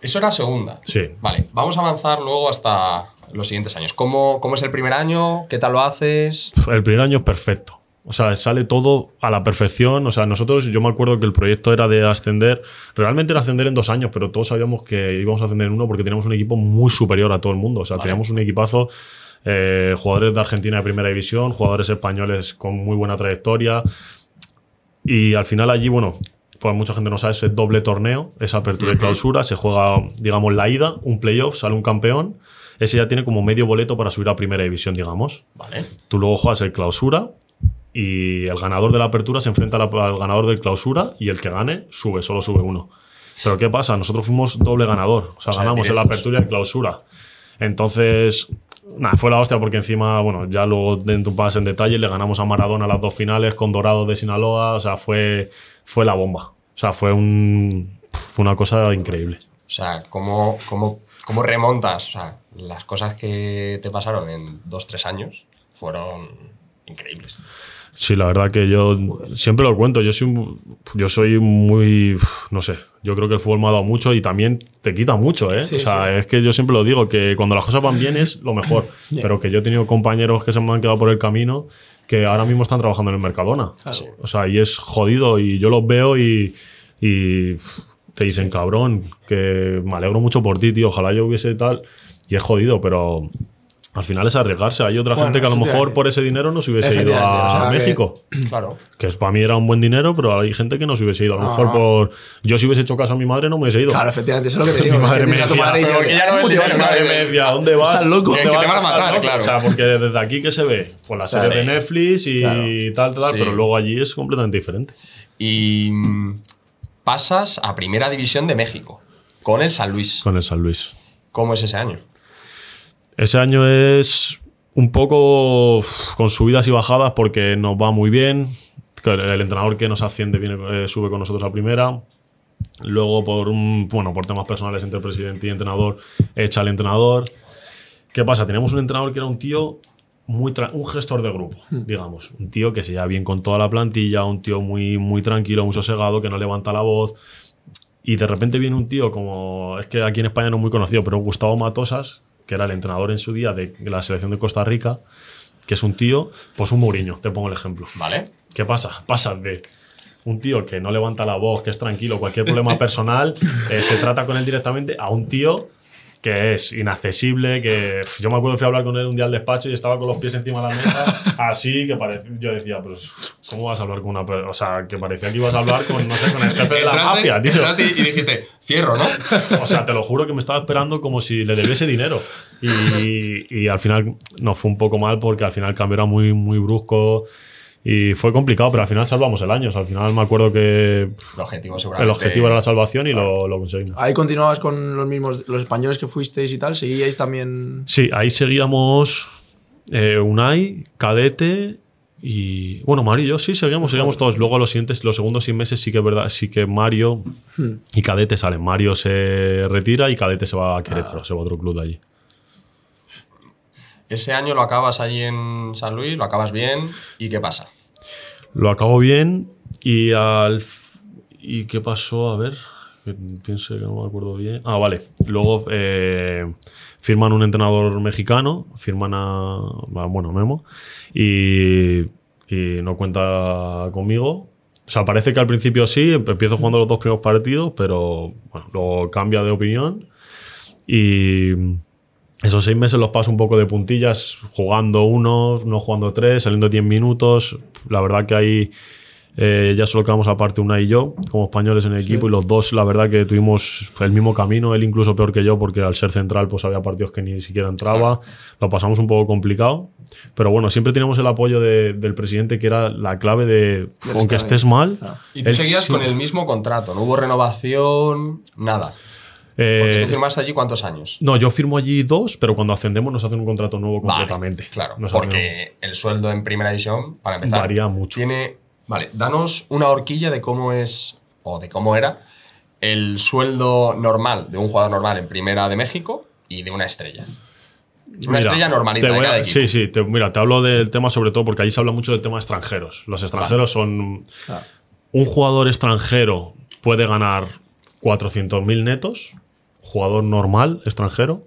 A: Eso era segunda.
B: Sí.
A: Vale, vamos a avanzar luego hasta los siguientes años. ¿Cómo, cómo es el primer año? ¿Qué tal lo haces?
B: El primer año es perfecto. O sea, sale todo a la perfección. O sea, nosotros, yo me acuerdo que el proyecto era de ascender. Realmente era ascender en dos años, pero todos sabíamos que íbamos a ascender en uno porque teníamos un equipo muy superior a todo el mundo. O sea,
A: Vale.
B: teníamos un equipazo, eh, jugadores de Argentina de primera división, jugadores españoles con muy buena trayectoria. Y al final allí, bueno, pues mucha gente no sabe, es doble torneo, esa apertura y clausura, se juega, digamos, la ida, un playoff, sale un campeón. Ese ya tiene como medio boleto para subir a primera división, digamos.
A: Vale.
B: Tú luego juegas el clausura y el ganador de la apertura se enfrenta a la- al ganador del clausura y el que gane sube, solo sube uno. Pero ¿qué pasa? Nosotros fuimos doble ganador. O sea,
A: sea,
B: ganamos en la apertura y en clausura. Entonces, nada, fue la hostia porque encima, bueno, ya luego dentro más en detalle le ganamos a Maradona las dos finales con Dorado de Sinaloa. O sea, fue, fue la bomba. O sea, fue un, fue una cosa increíble.
A: O sea, ¿cómo, cómo, cómo remontas? O sea, las cosas que te pasaron en dos, tres años fueron increíbles.
B: Sí, la verdad que yo siempre lo cuento. Yo soy, un- yo soy muy. No sé. Yo creo que el fútbol me ha dado mucho y también te quita mucho, ¿eh?
C: Sí,
B: o sea, es que yo siempre lo digo, que cuando las cosas van bien es lo mejor. Pero que yo he tenido compañeros que se me han quedado por el camino que ahora mismo están trabajando en el Mercadona. O sea, y es jodido y yo los veo y. te dicen, cabrón, que me alegro mucho por ti, tío. Ojalá yo hubiese tal. Y es jodido, pero. Al final es arriesgarse. Hay otra
C: Bueno,
B: gente que a lo mejor por ese dinero no se hubiese ido a
C: o sea que-
B: México.
A: Claro.
B: Que es- para mí era un buen dinero, pero hay gente que no se hubiese ido. A lo
C: No,
B: mejor
C: no.
B: por. Yo, si hubiese hecho caso a mi madre, no me hubiese ido.
C: Claro, efectivamente, eso es lo que te digo.
B: Mi madre me decía,
C: madre y
A: pero
C: dices,
A: que ya no
C: "¿Cómo
A: es
C: te vas a
A: dinero,
C: ir?".
B: Madre me decía, ¿a dónde vas?
C: Estás loco.
A: Que- te van a matar, claro.
B: O sea, porque desde aquí, ¿qué se ve? Pues la serie
A: Sí.
B: de Netflix y
C: Claro.
B: tal, tal,
A: Sí.
B: pero luego allí es completamente diferente.
A: Y mm, pasas a Primera División de México con el San Luis.
B: Con el San Luis.
A: ¿Cómo es ese año?
B: Ese año es un poco con subidas y bajadas porque nos va muy bien. El, entrenador que nos asciende viene, eh, sube con nosotros a primera. Luego, por un, bueno, por temas personales entre presidente y entrenador, echa al entrenador. ¿Qué pasa? Teníamos un entrenador que era un tío muy un gestor de grupo, digamos. Un tío que se lleva bien con toda la plantilla, un tío muy, muy tranquilo, muy sosegado, que no levanta la voz. Y de repente viene un tío como. Es que aquí en España no es muy conocido, pero Gustavo Matosas, que era el entrenador en su día de la selección de Costa Rica, que es un tío, pues un Mourinho, te pongo el ejemplo.
A: ¿Vale?
B: ¿Qué pasa? Pasas de un tío que no levanta la voz, que es tranquilo, cualquier problema personal, eh, se trata con él directamente, a un tío que es inaccesible, que yo me acuerdo que fui a hablar con él un día al despacho y estaba con los pies encima de la mesa, así que parecía, yo decía, pues, ¿cómo vas a hablar con una persona? O sea, que parecía que ibas a hablar con, no sé, con el jefe de la
A: Entraste-
B: mafia, tío.
A: y dijiste, cierro, ¿no?
B: O sea, te lo juro que me estaba esperando como si le debiese dinero. Y, y al final nos fue un poco mal porque al final el cambio era muy, muy brusco y fue complicado, pero al final salvamos el año. O sea, al final me acuerdo que
A: El objetivo seguramente.
B: el objetivo era la salvación y lo, lo conseguimos.
C: Ahí continuabas con los mismos, los españoles que fuisteis y tal, seguíais también.
B: Sí, ahí seguíamos eh, Unai, Cadete Y bueno, Mario y yo sí seguimos, seguimos todos. Luego a los siguientes, los segundos seis meses sí que es verdad, sí que Mario y Cadete salen. Mario se retira y Cadete se va a Querétaro, se va a otro club de allí.
A: Ese año lo acabas allí en San Luis, lo acabas bien. ¿Y qué pasa?
B: Lo acabo bien y al. ¿Y qué pasó? A ver, que piense que no me acuerdo bien. Ah, vale. Luego eh, firman un entrenador mexicano, firman a. Bueno, Memo, y, y no cuenta conmigo. O sea, parece que al principio sí, empiezo jugando los dos primeros partidos, pero bueno, luego cambia de opinión. Y esos seis meses los paso un poco de puntillas, jugando uno, no jugando tres, saliendo 10 minutos. La verdad que ahí eh, ya solo quedamos aparte una y yo, como españoles en el equipo, y los dos, la verdad que tuvimos el mismo camino, él incluso peor que yo, porque al ser central, pues había partidos que ni siquiera entraba. Lo pasamos un poco complicado. Pero bueno, siempre teníamos el apoyo de- del presidente, que era la clave de, aunque estés mal.
A: Y tú
B: él
A: seguías con el mismo contrato, no hubo renovación, nada. Porque
B: eh,
A: tú firmaste allí cuántos años.
B: no, yo firmo allí dos, pero cuando ascendemos nos hacen un contrato nuevo
A: Vale,
B: completamente.
A: claro,
B: Nos hacen
A: porque el sueldo en primera división, para empezar,
B: Varía mucho.
A: Tiene, vale, danos una horquilla de cómo es o de cómo era el sueldo normal de un jugador normal en primera de México y de una estrella. Una
B: Mira,
A: estrella normalita
B: te
A: de
B: voy a-
A: cada equipo.
B: Sí, sí, te- mira, te hablo del tema sobre todo porque ahí se habla mucho del tema de extranjeros. Los extranjeros son.
C: Claro.
B: Un jugador extranjero puede ganar 400.000 netos, jugador normal extranjero.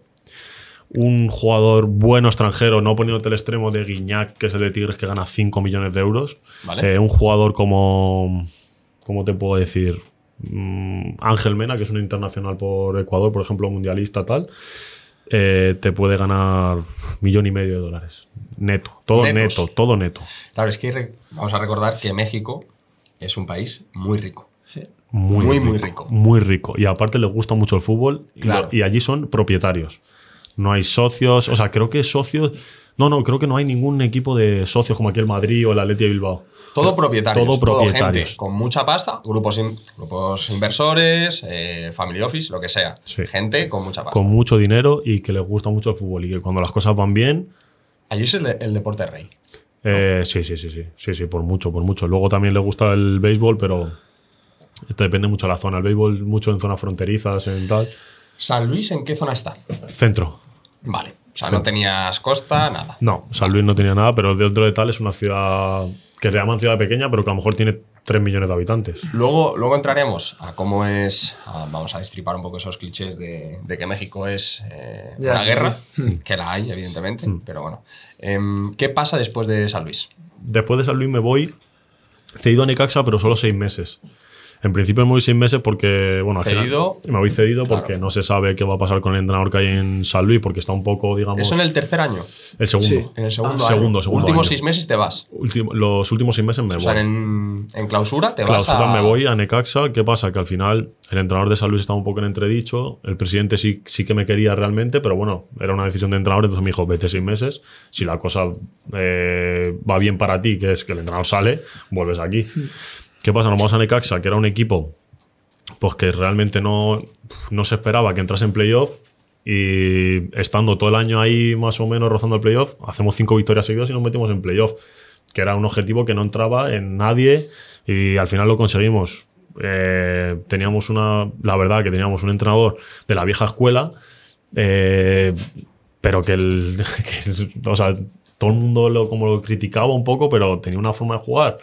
B: Un jugador bueno extranjero, no poniéndote el extremo de Guiñac, que es el de Tigres, que gana 5 millones de euros.
A: Vale.
B: Eh, un jugador como. ¿Cómo te puedo decir? Mm, Ángel Mena, que es un internacional por Ecuador, por ejemplo, mundialista, tal. eh, te puede ganar millón y medio de dólares. Neto. Todo
A: Netos.
B: neto, todo neto.
A: Claro, es que vamos a recordar que México es un país muy rico.
B: Muy,
A: Muy,
B: rico,
A: muy rico.
B: Muy rico. Y aparte les gusta mucho el fútbol. y
A: Claro.
B: lo- Y, allí son propietarios. No hay socios. O sea, creo que socios. No, no, creo que no hay ningún equipo de socios como aquí el Madrid o el Atleti de Bilbao.
A: Todo propietarios.
B: Todo propietarios.
A: gente con mucha pasta, grupos, in- grupos inversores, eh, family office, lo que sea.
B: Sí.
A: Gente con mucha pasta.
B: Con mucho dinero y que les gusta mucho el fútbol. Y que cuando las cosas van bien,
A: Allí es el, el deporte rey.
B: Eh, sí, sí, sí, sí, sí, sí, por mucho, por mucho. Luego también le gusta el béisbol, pero depende mucho de la zona. El béisbol mucho en zonas fronterizas, en tal.
A: ¿San Luis en qué zona está?
B: Centro.
A: Vale. O sea, no tenías costa, nada.
B: No, San Luis no tenía nada, pero dentro de tal es una ciudad que se llama ciudad pequeña, pero que a lo mejor tiene 3 millones de habitantes.
A: Luego, luego entraremos a cómo es. a- vamos a destripar un poco esos clichés de, de que México es eh, una guerra, que la hay, evidentemente. Pero bueno. Em, ¿Qué pasa después de San Luis?
B: Después de San Luis me voy cedido a Necaxa, pero solo 6 meses. En principio me voy 6 meses porque, bueno, al final
A: Cedido,
B: me voy cedido
A: claro.
B: porque no se sabe qué va a pasar con el entrenador que hay en San Luis, porque está un poco, digamos,
A: ¿Eso en el tercer año?
B: el segundo.
C: Sí.
A: En el segundo
B: Ah,
A: año.
B: segundo, segundo
A: Últimos
B: año.
A: seis meses te vas.
B: Último- los últimos seis meses me
A: O
B: voy.
A: sea, en, en clausura te
B: Clausura
A: vas a.
B: me voy a Necaxa. ¿Qué pasa? Que al final el entrenador de San Luis estaba un poco en entredicho. El presidente sí, sí que me quería realmente, pero bueno, era una decisión de entrenador. Entonces me dijo, vete seis meses. Si la cosa eh, va bien para ti, que es que el entrenador sale, vuelves aquí. ¿Qué pasa? Nos vamos a Necaxa, que era un equipo pues que realmente no, no se esperaba que entrase en playoff. Y estando todo el año ahí más o menos rozando el playoff, hacemos cinco victorias seguidas y nos metimos en playoff. Que era un objetivo que no entraba en nadie y al final lo conseguimos. Eh, teníamos una, la verdad que teníamos un entrenador de la vieja escuela, eh, pero que, el, o sea, todo el mundo lo, como lo criticaba un poco, pero tenía una forma de jugar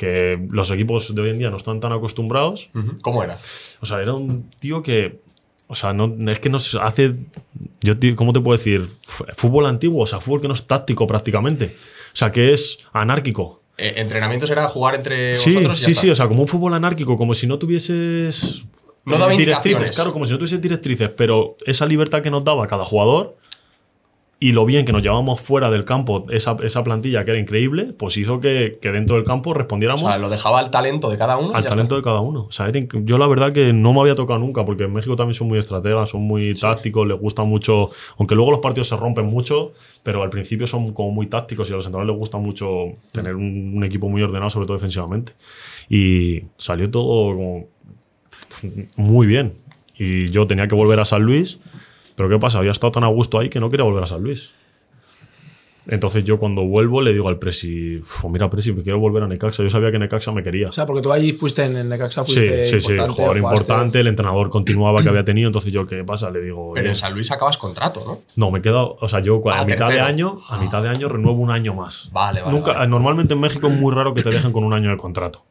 B: que los equipos de hoy en día no están tan acostumbrados.
A: ¿Cómo era?
B: O sea, era un tío que. O sea, no, es que nos hace. Yo, tío, ¿cómo te puedo decir? Fútbol antiguo, o sea, fútbol que no es táctico prácticamente. O sea, que es anárquico.
A: Eh, ¿Entrenamientos era jugar entre
B: Sí,
A: vosotros y ya
B: sí,
A: está?
B: sí, o sea, como un fútbol anárquico, como si no tuvieses.
A: No daba
B: directrices, claro, como si no tuvieses directrices, pero esa libertad que nos daba cada jugador y lo bien que nos llevábamos fuera del campo, esa, esa plantilla que era increíble, pues hizo que, que dentro del campo respondiéramos
A: O sea, lo dejaba al talento de cada uno.
B: al talento de cada uno. O sea, yo la verdad que no me había tocado nunca, porque en México también son muy estrategas, son muy tácticos, les gusta mucho, aunque luego los partidos se rompen mucho, pero al principio son como muy tácticos y a los entrenadores les gusta mucho tener un, un equipo muy ordenado, sobre todo defensivamente. Y salió todo como muy bien. Y yo tenía que volver a San Luis, pero ¿qué pasa? Había estado tan a gusto ahí que no quería volver a San Luis. Entonces yo cuando vuelvo le digo al Presi, "Uf, mira Presi, me quiero volver a Necaxa. Yo sabía que Necaxa me quería.
C: O sea, porque tú ahí fuiste en el Necaxa,
B: Sí,
C: fuiste
B: sí, sí,
C: importante,
B: jugador
C: jugaste-
B: importante, el entrenador continuaba que había tenido, entonces yo, ¿qué pasa? Le digo,
A: Pero
B: "Oye,
A: en San Luis acabas contrato, ¿no?
B: no, me he quedado, o sea, yo a
A: Ah,
B: mitad de año, a mitad de año renuevo un año más.
A: Vale, vale,
B: Nunca,
A: vale.
B: Normalmente en México es muy raro que te dejen con un año de contrato.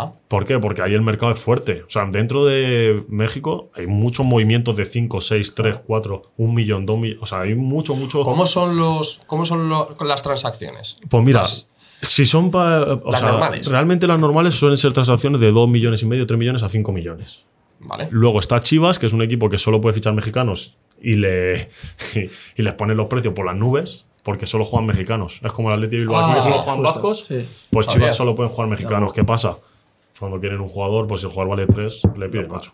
A: Ah,
B: ¿Por qué? Porque ahí el mercado es fuerte. O sea, dentro de México hay muchos movimientos de 5, 6, 3, 4, 1 millón, 2 millones. O sea, hay mucho, mucho.
A: ¿Cómo son, los, cómo son las transacciones?
B: Pues mira,
A: Las-
B: si son para.
A: Las normales.
B: Realmente las normales suelen ser transacciones de 2 millones y medio, 3 millones a 5 millones.
A: Vale.
B: Luego está Chivas, que es un equipo que solo puede fichar mexicanos y, le, y, les pone los precios por las nubes, porque solo juegan mexicanos. Es como el Atleti Bilbao aquí,
A: Ah,
B: que solo juegan vascos.
C: sí.
B: Pues. Chivas solo pueden jugar mexicanos. ¿Qué pasa? Cuando quieren un jugador, pues si el jugador vale 3, le piden 8.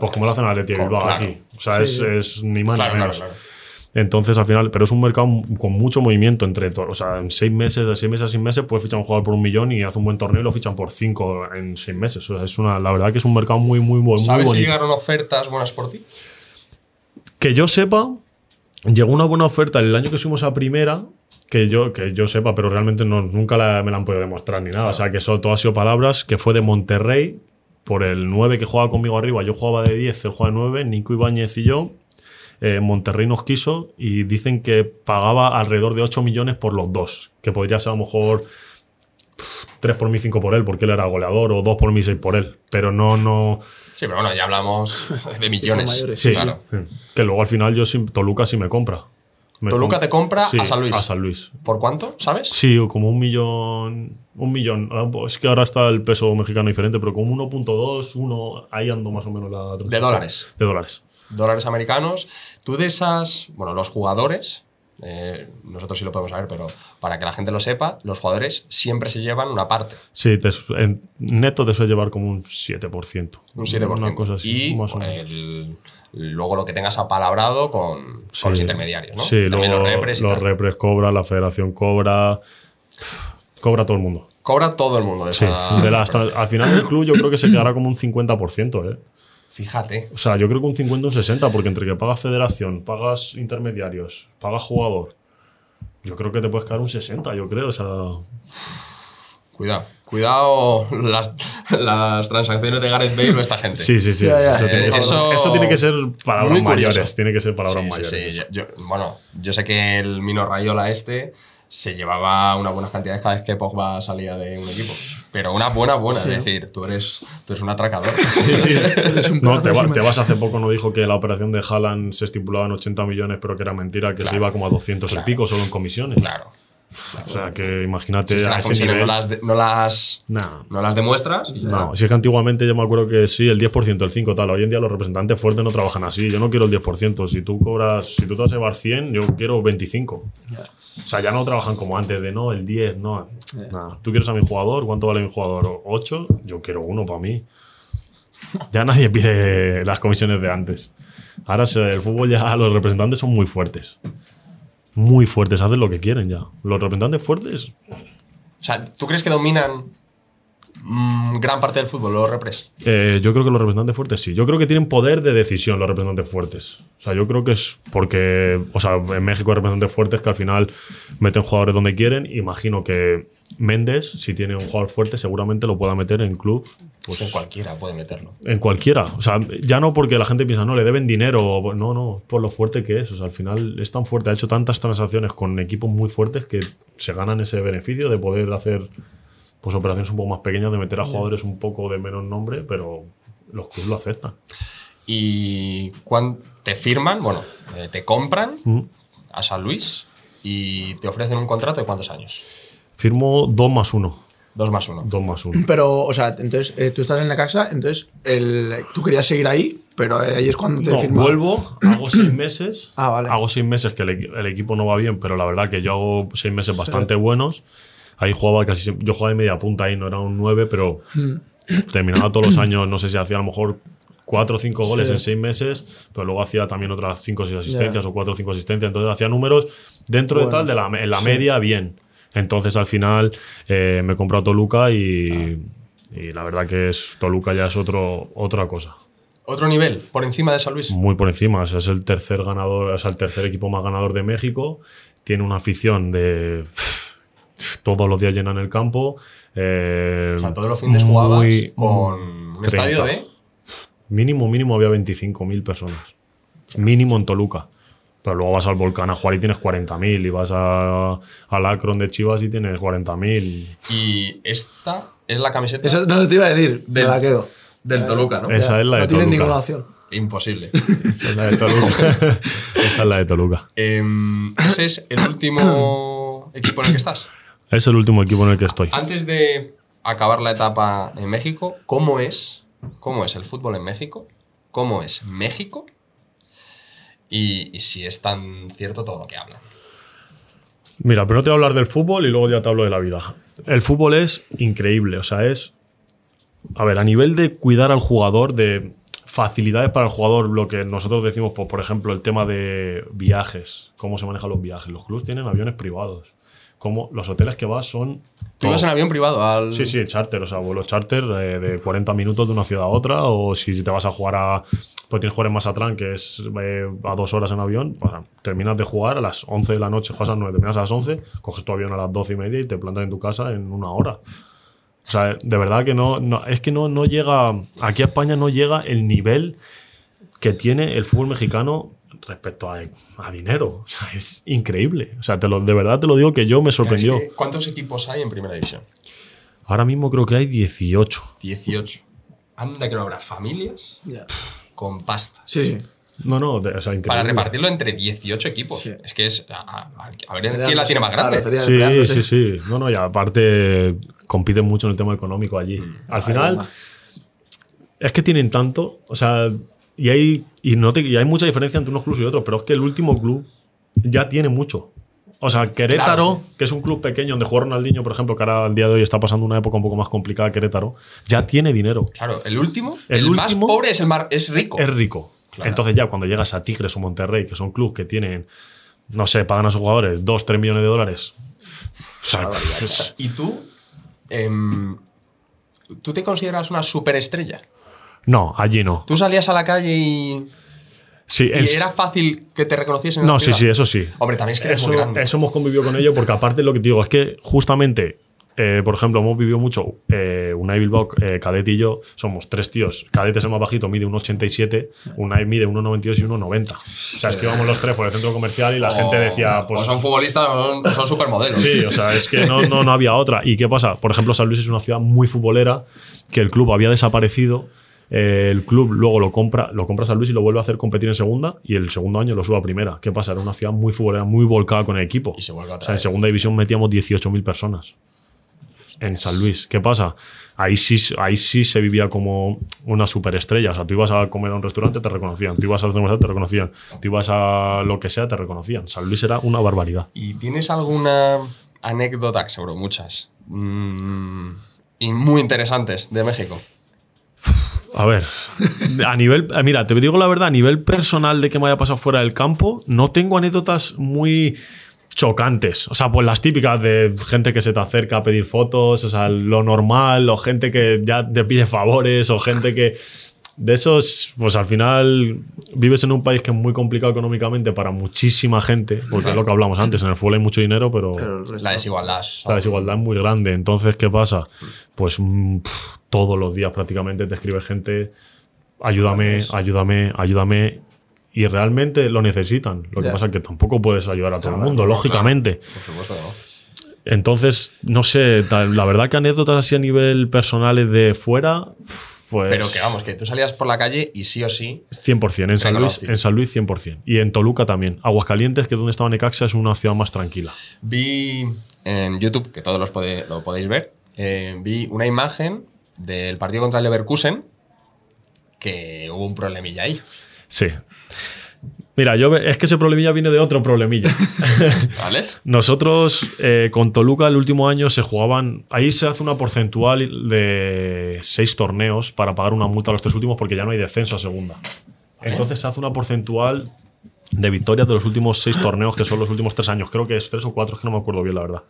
B: Pues como lo hacen al Atleti de Bilbao
A: Claro.
B: aquí. O sea,
C: Sí,
B: es,
C: sí.
B: es ni más
A: Claro,
B: ni menos.
A: claro.
B: Entonces, al final, pero es un mercado con mucho movimiento entre todos. O sea, en seis meses, de seis meses a seis meses, puedes fichar un jugador por un millón y hace un buen torneo y lo fichan por cinco en seis meses. O sea, es una, la verdad que es un mercado muy, muy, muy, muy
A: ¿Sabes si llegaron ofertas buenas por ti?
B: Que yo sepa, llegó una buena oferta el año que subimos a primera, que yo, que yo sepa, pero realmente no, nunca la- me la han podido demostrar ni nada. O sea, que eso todo ha sido palabras, que fue de Monterrey, por el 9 que jugaba conmigo arriba. Yo jugaba de 10, él jugaba de 9, Nico Ibáñez y yo. Eh, Monterrey nos quiso y dicen que pagaba alrededor de 8 millones por los dos, que podría ser a lo mejor 3 por mí, 5 por él, porque él era goleador, o 2 por mí, 6 por él. Pero no, no.
A: Sí, pero bueno, ya hablamos de millones.
C: mayores.
B: Sí,
A: claro.
B: sí. Que luego al final yo Toluca sí me compra. Me
A: Toluca te compra
B: Sí,
A: a San Luis.
B: A San Luis.
A: ¿Por cuánto? ¿Sabes?
B: Sí, como un millón. Un millón. Ah, pues Es que ahora está el peso mexicano diferente, pero como 1.2, 1, ahí ando más o menos la transacción.
A: dólares.
B: De dólares.
A: Dólares americanos. Tú de esas, bueno, los jugadores, eh, nosotros sí lo podemos saber, pero para que la gente lo sepa, los jugadores siempre se llevan una parte,
B: Sí, te su- en neto te suele llevar como un 7%.
A: un 7%.
B: Una cosa así.
A: y
B: más o menos.
A: el- luego lo que tengas apalabrado con,
B: Sí.
A: con los intermediarios, ¿no?
B: Sí,
A: También
B: luego
A: los repres
B: los repres cobra, la federación cobra. Cobra todo el mundo.
A: Cobra todo el mundo de
B: Sí.
A: esa-
B: De las tra- al final el club yo creo que se quedará como un 50%, ¿eh?
A: Fíjate.
B: O sea, yo creo que un 50 o un 60, porque entre que pagas federación, pagas intermediarios, pagas jugador, yo creo que te puedes quedar un 60, yo creo. O sea,
A: Cuidado. Cuidado las, las transacciones de Gareth Bale o esta gente.
B: sí, sí, sí.
C: Ya, ya.
B: Eso, tiene,
A: Eh,
B: eso-
A: eso-
B: eso tiene que ser palabras mayores. Tiene que ser palabras
A: Sí, sí,
B: mayores.
A: sí. Yo- yo- bueno, yo sé que el Mino Rayola este se llevaba unas buenas cantidades cada vez que Pogba salía de un equipo. Pero una buena, buena.
C: Sí.
A: Es decir, tú eres, tú eres un atracador.
C: Eres un
B: No, te, va- te vas hace poco, no dijo que la operación de Haaland se estipulaba en 80 millones, pero que era mentira, que se iba como a 200
A: Claro.
B: y pico solo en comisiones.
A: claro.
B: O sea, que imagínate
A: Si es que
B: a
A: las
B: ese nivel.
A: no las, de- no las,
B: Nah.
A: no las demuestras. y ya
B: No, si es que antiguamente yo me acuerdo que sí, el 10%, el 5%, tal. Hoy en día los representantes fuertes no trabajan así. Yo no quiero el 10%. Si tú cobras, si tú te vas a llevar 100, yo quiero 25.
C: Ya.
B: O sea, ya no trabajan como antes de no, el 10, no. Tú quieres a mi jugador, ¿cuánto vale mi jugador? ¿8? Yo quiero uno para mí. Ya nadie pide las comisiones de antes. Ahora el fútbol ya, los representantes son muy fuertes. Muy fuertes, hacen lo que quieren ya. Los representantes fuertes,
A: O sea, ¿tú crees que dominan mm, gran parte del fútbol los repres?
B: Eh, yo creo que los representantes fuertes sí. Yo creo que tienen poder de decisión los representantes fuertes. O sea, yo creo que es porque, o sea, en México hay representantes fuertes que al final meten jugadores donde quieren. Imagino que Méndez, si tiene un jugador fuerte, seguramente lo pueda meter en club,
A: Pues en cualquiera puede meterlo.
B: en cualquiera. O sea, ya no porque la gente piensa, no, le deben dinero. No, no, por lo fuerte que es. O sea, al final es tan fuerte, ha hecho tantas transacciones con equipos muy fuertes que se ganan ese beneficio de poder hacer pues operaciones un poco más pequeñas, de meter a jugadores un poco de menos nombre, pero los clubes lo aceptan.
A: Y cuando te firman, bueno, eh, te compran
B: Mm.
A: a San Luis y te ofrecen un contrato de cuántos años?
B: Firmo 2 más 1.
A: Dos más uno.
B: 2 más 1.
C: Pero, o sea, entonces eh, tú estás en Necaxa, entonces el, tú querías seguir ahí, pero ahí es cuando te
B: No, vuelvo, hago seis meses.
C: Ah, vale.
B: Hago seis meses que el, el equipo no va bien, pero la verdad que yo hago seis meses bastante buenos. Ahí jugaba casi siempre- Yo jugaba de media punta ahí, no era un 9, pero
C: Hmm.
B: terminaba todos los años, no sé si hacía a lo mejor cuatro o cinco goles
C: Sí.
B: en seis meses, pero luego hacía también otras cinco o seis asistencias o cuatro o cinco asistencias. Entonces hacía números dentro de tal, de la, en la media, bien. Entonces al final eh, me he comprado Toluca y,
C: Ah.
B: y la verdad que es Toluca ya es otro, otra cosa.
A: Otro nivel, por encima de San Luis.
B: Muy por encima. o sea, es el tercer ganador, es el tercer equipo más ganador de México. tiene una afición de todos los días llenan el campo. eh,
A: O sea, todos los fines jugabas con un
B: 30.
A: estadio de.
B: Mínimo, mínimo había 25.000 personas. Mínimo en Toluca. Pero luego vas al Volcán a jugar y tienes 40.000. Y vas a, al Akron de Chivas y tienes 40.000.
A: Y esta es la camiseta
C: Eso no te iba a decir, me
A: Del-
C: la quedo.
A: del Toluca, ¿no?
B: Esa es la de
C: no tienes
B: Toluca.
C: ninguna opción.
A: Imposible.
B: Esa es la de Toluca. Esa es la de Toluca.
A: Em, ese es el último equipo en el que estás.
B: Es el último equipo en el que estoy.
A: Antes de acabar la etapa en México, ¿cómo es? ¿Cómo es el fútbol en México? ¿Cómo es México? Y, y si es tan cierto todo lo que hablan.
B: Mira, pero no te voy a hablar del fútbol y luego ya te hablo de la vida. El fútbol es increíble, o sea, es... A ver, a nivel de cuidar al jugador, de facilidades para el jugador, lo que nosotros decimos, pues, por ejemplo, el tema de viajes, cómo se manejan los viajes. Los clubes tienen aviones privados. Como los hoteles que vas son...
A: ¿Tú ibas en avión privado al...?
B: Sí, sí, charter, o sea, vuelos charter eh, de 40 minutos de una ciudad a otra, o si te vas a jugar a. Pues tienes que jugar en Mazatlán, que es eh, a dos horas en avión, pues, terminas de jugar a las 11 de la noche, juegas a las 9, terminas a las 11, coges tu avión a las 12 y media y te plantas en tu casa en una hora. O sea, de verdad que no, no es que no, no llega, aquí a España no llega el nivel que tiene el fútbol mexicano respecto a, a dinero. O sea, es increíble. O sea, te lo, de verdad te lo digo que yo me
A: es
B: sorprendió.
A: que, ¿Cuántos equipos hay en primera división?
B: Ahora mismo creo que hay 18.
A: 18. Anda que no habrá familias con pasta.
C: Sí, sí.
B: No, no, de- o sea, increíble.
A: Para repartirlo entre 18 equipos.
C: Sí.
A: Es que es. A, a- a ver quién la tiene más grande.
B: Sí, sí, sí. No, no, y aparte compiten mucho en el tema económico allí.
A: Mm.
B: Al final, es que tienen tanto, o sea, y hay, y no te- y hay mucha diferencia entre unos clubes y otros, pero es que el último club ya tiene mucho. O sea, Querétaro,
A: Claro,
B: que es un club pequeño donde juega Ronaldinho, por ejemplo, que ahora al día de hoy está pasando una época un poco más complicada, Querétaro, ya tiene dinero.
A: Claro, el último,
B: El
A: el, más pobre es el más es rico.
B: Es rico.
A: Claro.
B: Entonces ya cuando llegas a Tigres o Monterrey, que son clubes que tienen, no sé, pagan a sus jugadores 2, 3 millones de dólares. O sea, es-
A: Y tú. em, ¿Tú te consideras una superestrella?
B: No, allí no.
A: Tú salías a la calle y.
B: Sí,
A: y
B: es-
A: era fácil que te reconociesen en
B: No,
A: la
B: sí, sí, eso sí.
A: Hombre, también es que eres
B: Eso,
A: muy grande.
B: eso hemos convivido con ello porque aparte lo que te digo es que justamente, eh, por ejemplo, hemos vivido mucho, eh, Unai Bilbao, eh, Cadet y yo, somos tres tíos. Cadet es el más bajito, mide 1,87, Unai mide 1,92 y 1,90. O sea, es que íbamos los tres por el centro comercial y la gente
A: O-
B: decía, pues...
A: o son futbolistas o son, son supermodelos.
B: Sí, o sea, es que no, no, no había otra. ¿Y qué pasa? Por ejemplo, San Luis es una ciudad muy futbolera, que el club había desaparecido. Eh, el club luego lo compra, lo compra San Luis y lo vuelve a hacer competir en segunda y el segundo año lo sube a primera. ¿Qué pasa? Era una ciudad muy futbolera, muy volcada con el equipo.
A: Y se vuelve
B: O sea, en segunda división metíamos 18.000 personas. En San Luis. ¿Qué pasa? Ahí sí, ahí sí se vivía como una superestrella. O sea, tú ibas a comer a un restaurante, te reconocían. Tú ibas a hacer un te reconocían. Tú ibas a lo que sea, te reconocían. San Luis era una barbaridad.
A: ¿Y tienes alguna anécdota, seguro muchas, mm, y muy interesantes de México?
B: A ver, a nivel, eh, mira, te digo la verdad, a nivel personal de que me haya pasado fuera del campo, no tengo anécdotas muy chocantes. O sea, pues las típicas de gente que se te acerca a pedir fotos, o sea, lo normal, o gente que ya te pide favores, o gente que... De esos, pues al final vives en un país que es muy complicado económicamente para muchísima gente, porque es lo que hablamos antes, en el fútbol hay mucho dinero, pero,
C: Pero resto-
A: La desigualdad.
B: la desigualdad es muy grande. Entonces, ¿qué pasa? Pues mm, todos los días prácticamente te escribe gente, ayúdame, ayúdame, ayúdame. Y realmente lo necesitan. Lo que pasa es que tampoco puedes ayudar a todo el mundo, lógicamente.
A: Por supuesto no.
B: Entonces, no sé, la verdad que anécdotas así a nivel personales de fuera, pues...
A: Pero que vamos, que tú salías por la calle y sí o sí.
B: 100%, en San, Luis, en San Luis 100%. Y en Toluca también. Aguascalientes, que es donde estaba Necaxa, es una ciudad más tranquila.
A: Vi en YouTube, que todos los pode- lo podéis ver, eh, vi una imagen del partido contra el Leverkusen que hubo un problemilla ahí.
B: Sí. Mira, yo es que ese problemilla viene de otro problemilla.
A: ¿Vale?
B: Nosotros eh, con Toluca el último año se jugaban. Ahí se hace una porcentual de seis torneos para pagar una multa a los tres últimos porque ya no hay descenso a segunda. Entonces se hace una porcentual de victorias de los últimos seis torneos, que son los últimos tres años. Creo que es tres o cuatro, es que no me acuerdo bien, la verdad.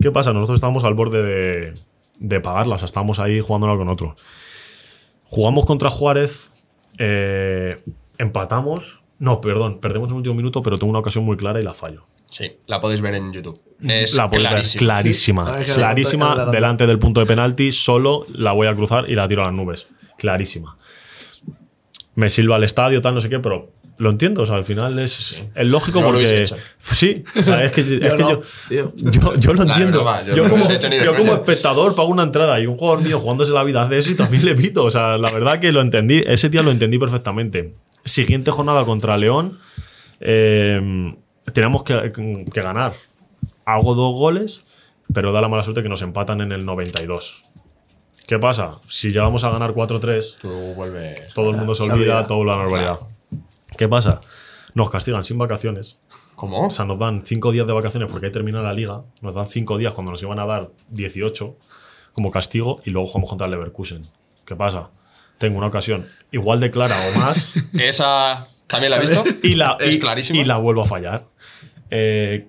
B: ¿Qué pasa? Nosotros estábamos al borde de, de pagarlas, o sea, estábamos ahí jugándola con otros. Jugamos contra Juárez, eh, empatamos. No, perdón, perdemos el último minuto, pero tengo una ocasión muy clara y la fallo.
A: Sí, la podéis ver en YouTube. Es
B: la
A: clarísima.
B: clarísima. Clarísima. delante del punto de penalti, solo la voy a cruzar y la tiro a las nubes. Clarísima. Me silba al estadio, tal, no sé qué, pero lo entiendo. O sea, al final es, es lógico
A: Yo
B: porque.
A: hecho.
B: Sí, o sea, es que, es
C: Yo
B: que
C: no,
B: yo,
C: tío.
B: yo, yo lo entiendo.
A: yo
B: como,
A: de
B: espectador pago una entrada y un jugador mío jugándose la vida hace eso y también le pito. O sea, la verdad que lo entendí. Ese día lo entendí perfectamente. Siguiente jornada contra León. eh, tenemos que, que ganar. Hago dos goles, pero da la mala suerte que nos empatan en el 92. ¿Qué pasa? Si llegamos a ganar 4-3,
A: Tú vuelves.
B: todo el mundo se
C: se
B: olvida,
C: olvida.
B: todo la normalidad. ¿Qué pasa? Nos castigan sin vacaciones.
A: ¿Cómo?
B: O sea, nos dan cinco días de vacaciones porque ahí termina la liga. Nos dan cinco días cuando nos iban a dar 18 como castigo y luego jugamos contra el Leverkusen. ¿Qué pasa? Tengo una ocasión igual de clara o más
A: Esa también la he visto.
B: y la,
A: es
B: y-
A: clarísima.
B: y la vuelvo a fallar. Eh,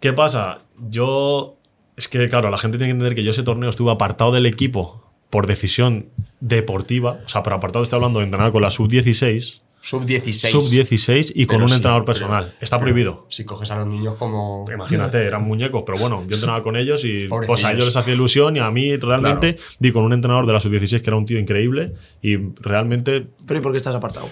B: ¿Qué pasa? Yo. Es que, claro, la gente tiene que entender que yo ese torneo estuve apartado del equipo por decisión deportiva. O sea, pero apartado estoy hablando de entrenar con la sub-16,
A: Sub 16.
B: sub-16 y con
A: Pero
B: un
A: sí,
B: entrenador
A: pero-
B: personal. Está prohibido.
A: Si coges a los niños como.
B: Imagínate, eran muñecos, pero bueno, yo entrenaba con ellos y pues a ellos les hacía ilusión y a mí realmente di con un entrenador de la sub-16 que era un tío increíble y realmente
C: Pero ¿y por qué estás apartado?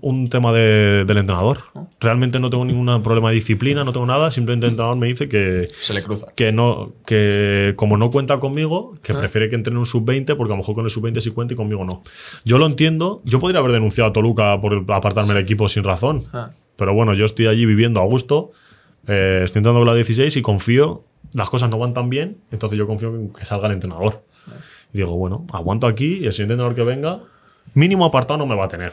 B: Un tema de- del entrenador. Realmente no tengo ningún problema de disciplina, no tengo nada, simplemente el entrenador me dice que,
A: Se le cruza.
B: que no que como no cuenta conmigo, que prefiere que entrene un sub-20 porque a lo mejor con el sub-20 sí cuenta y conmigo no. Yo lo entiendo, yo podría haber denunciado a Toluca por apartarme del equipo sin razón.
C: Ah.
B: Pero bueno, yo estoy allí viviendo a gusto, eh, estoy entrando con la 16 y confío, las cosas no van tan bien, entonces yo confío en que salga el entrenador. Y digo, bueno, aguanto aquí y el siguiente entrenador que venga, mínimo apartado no me va a tener.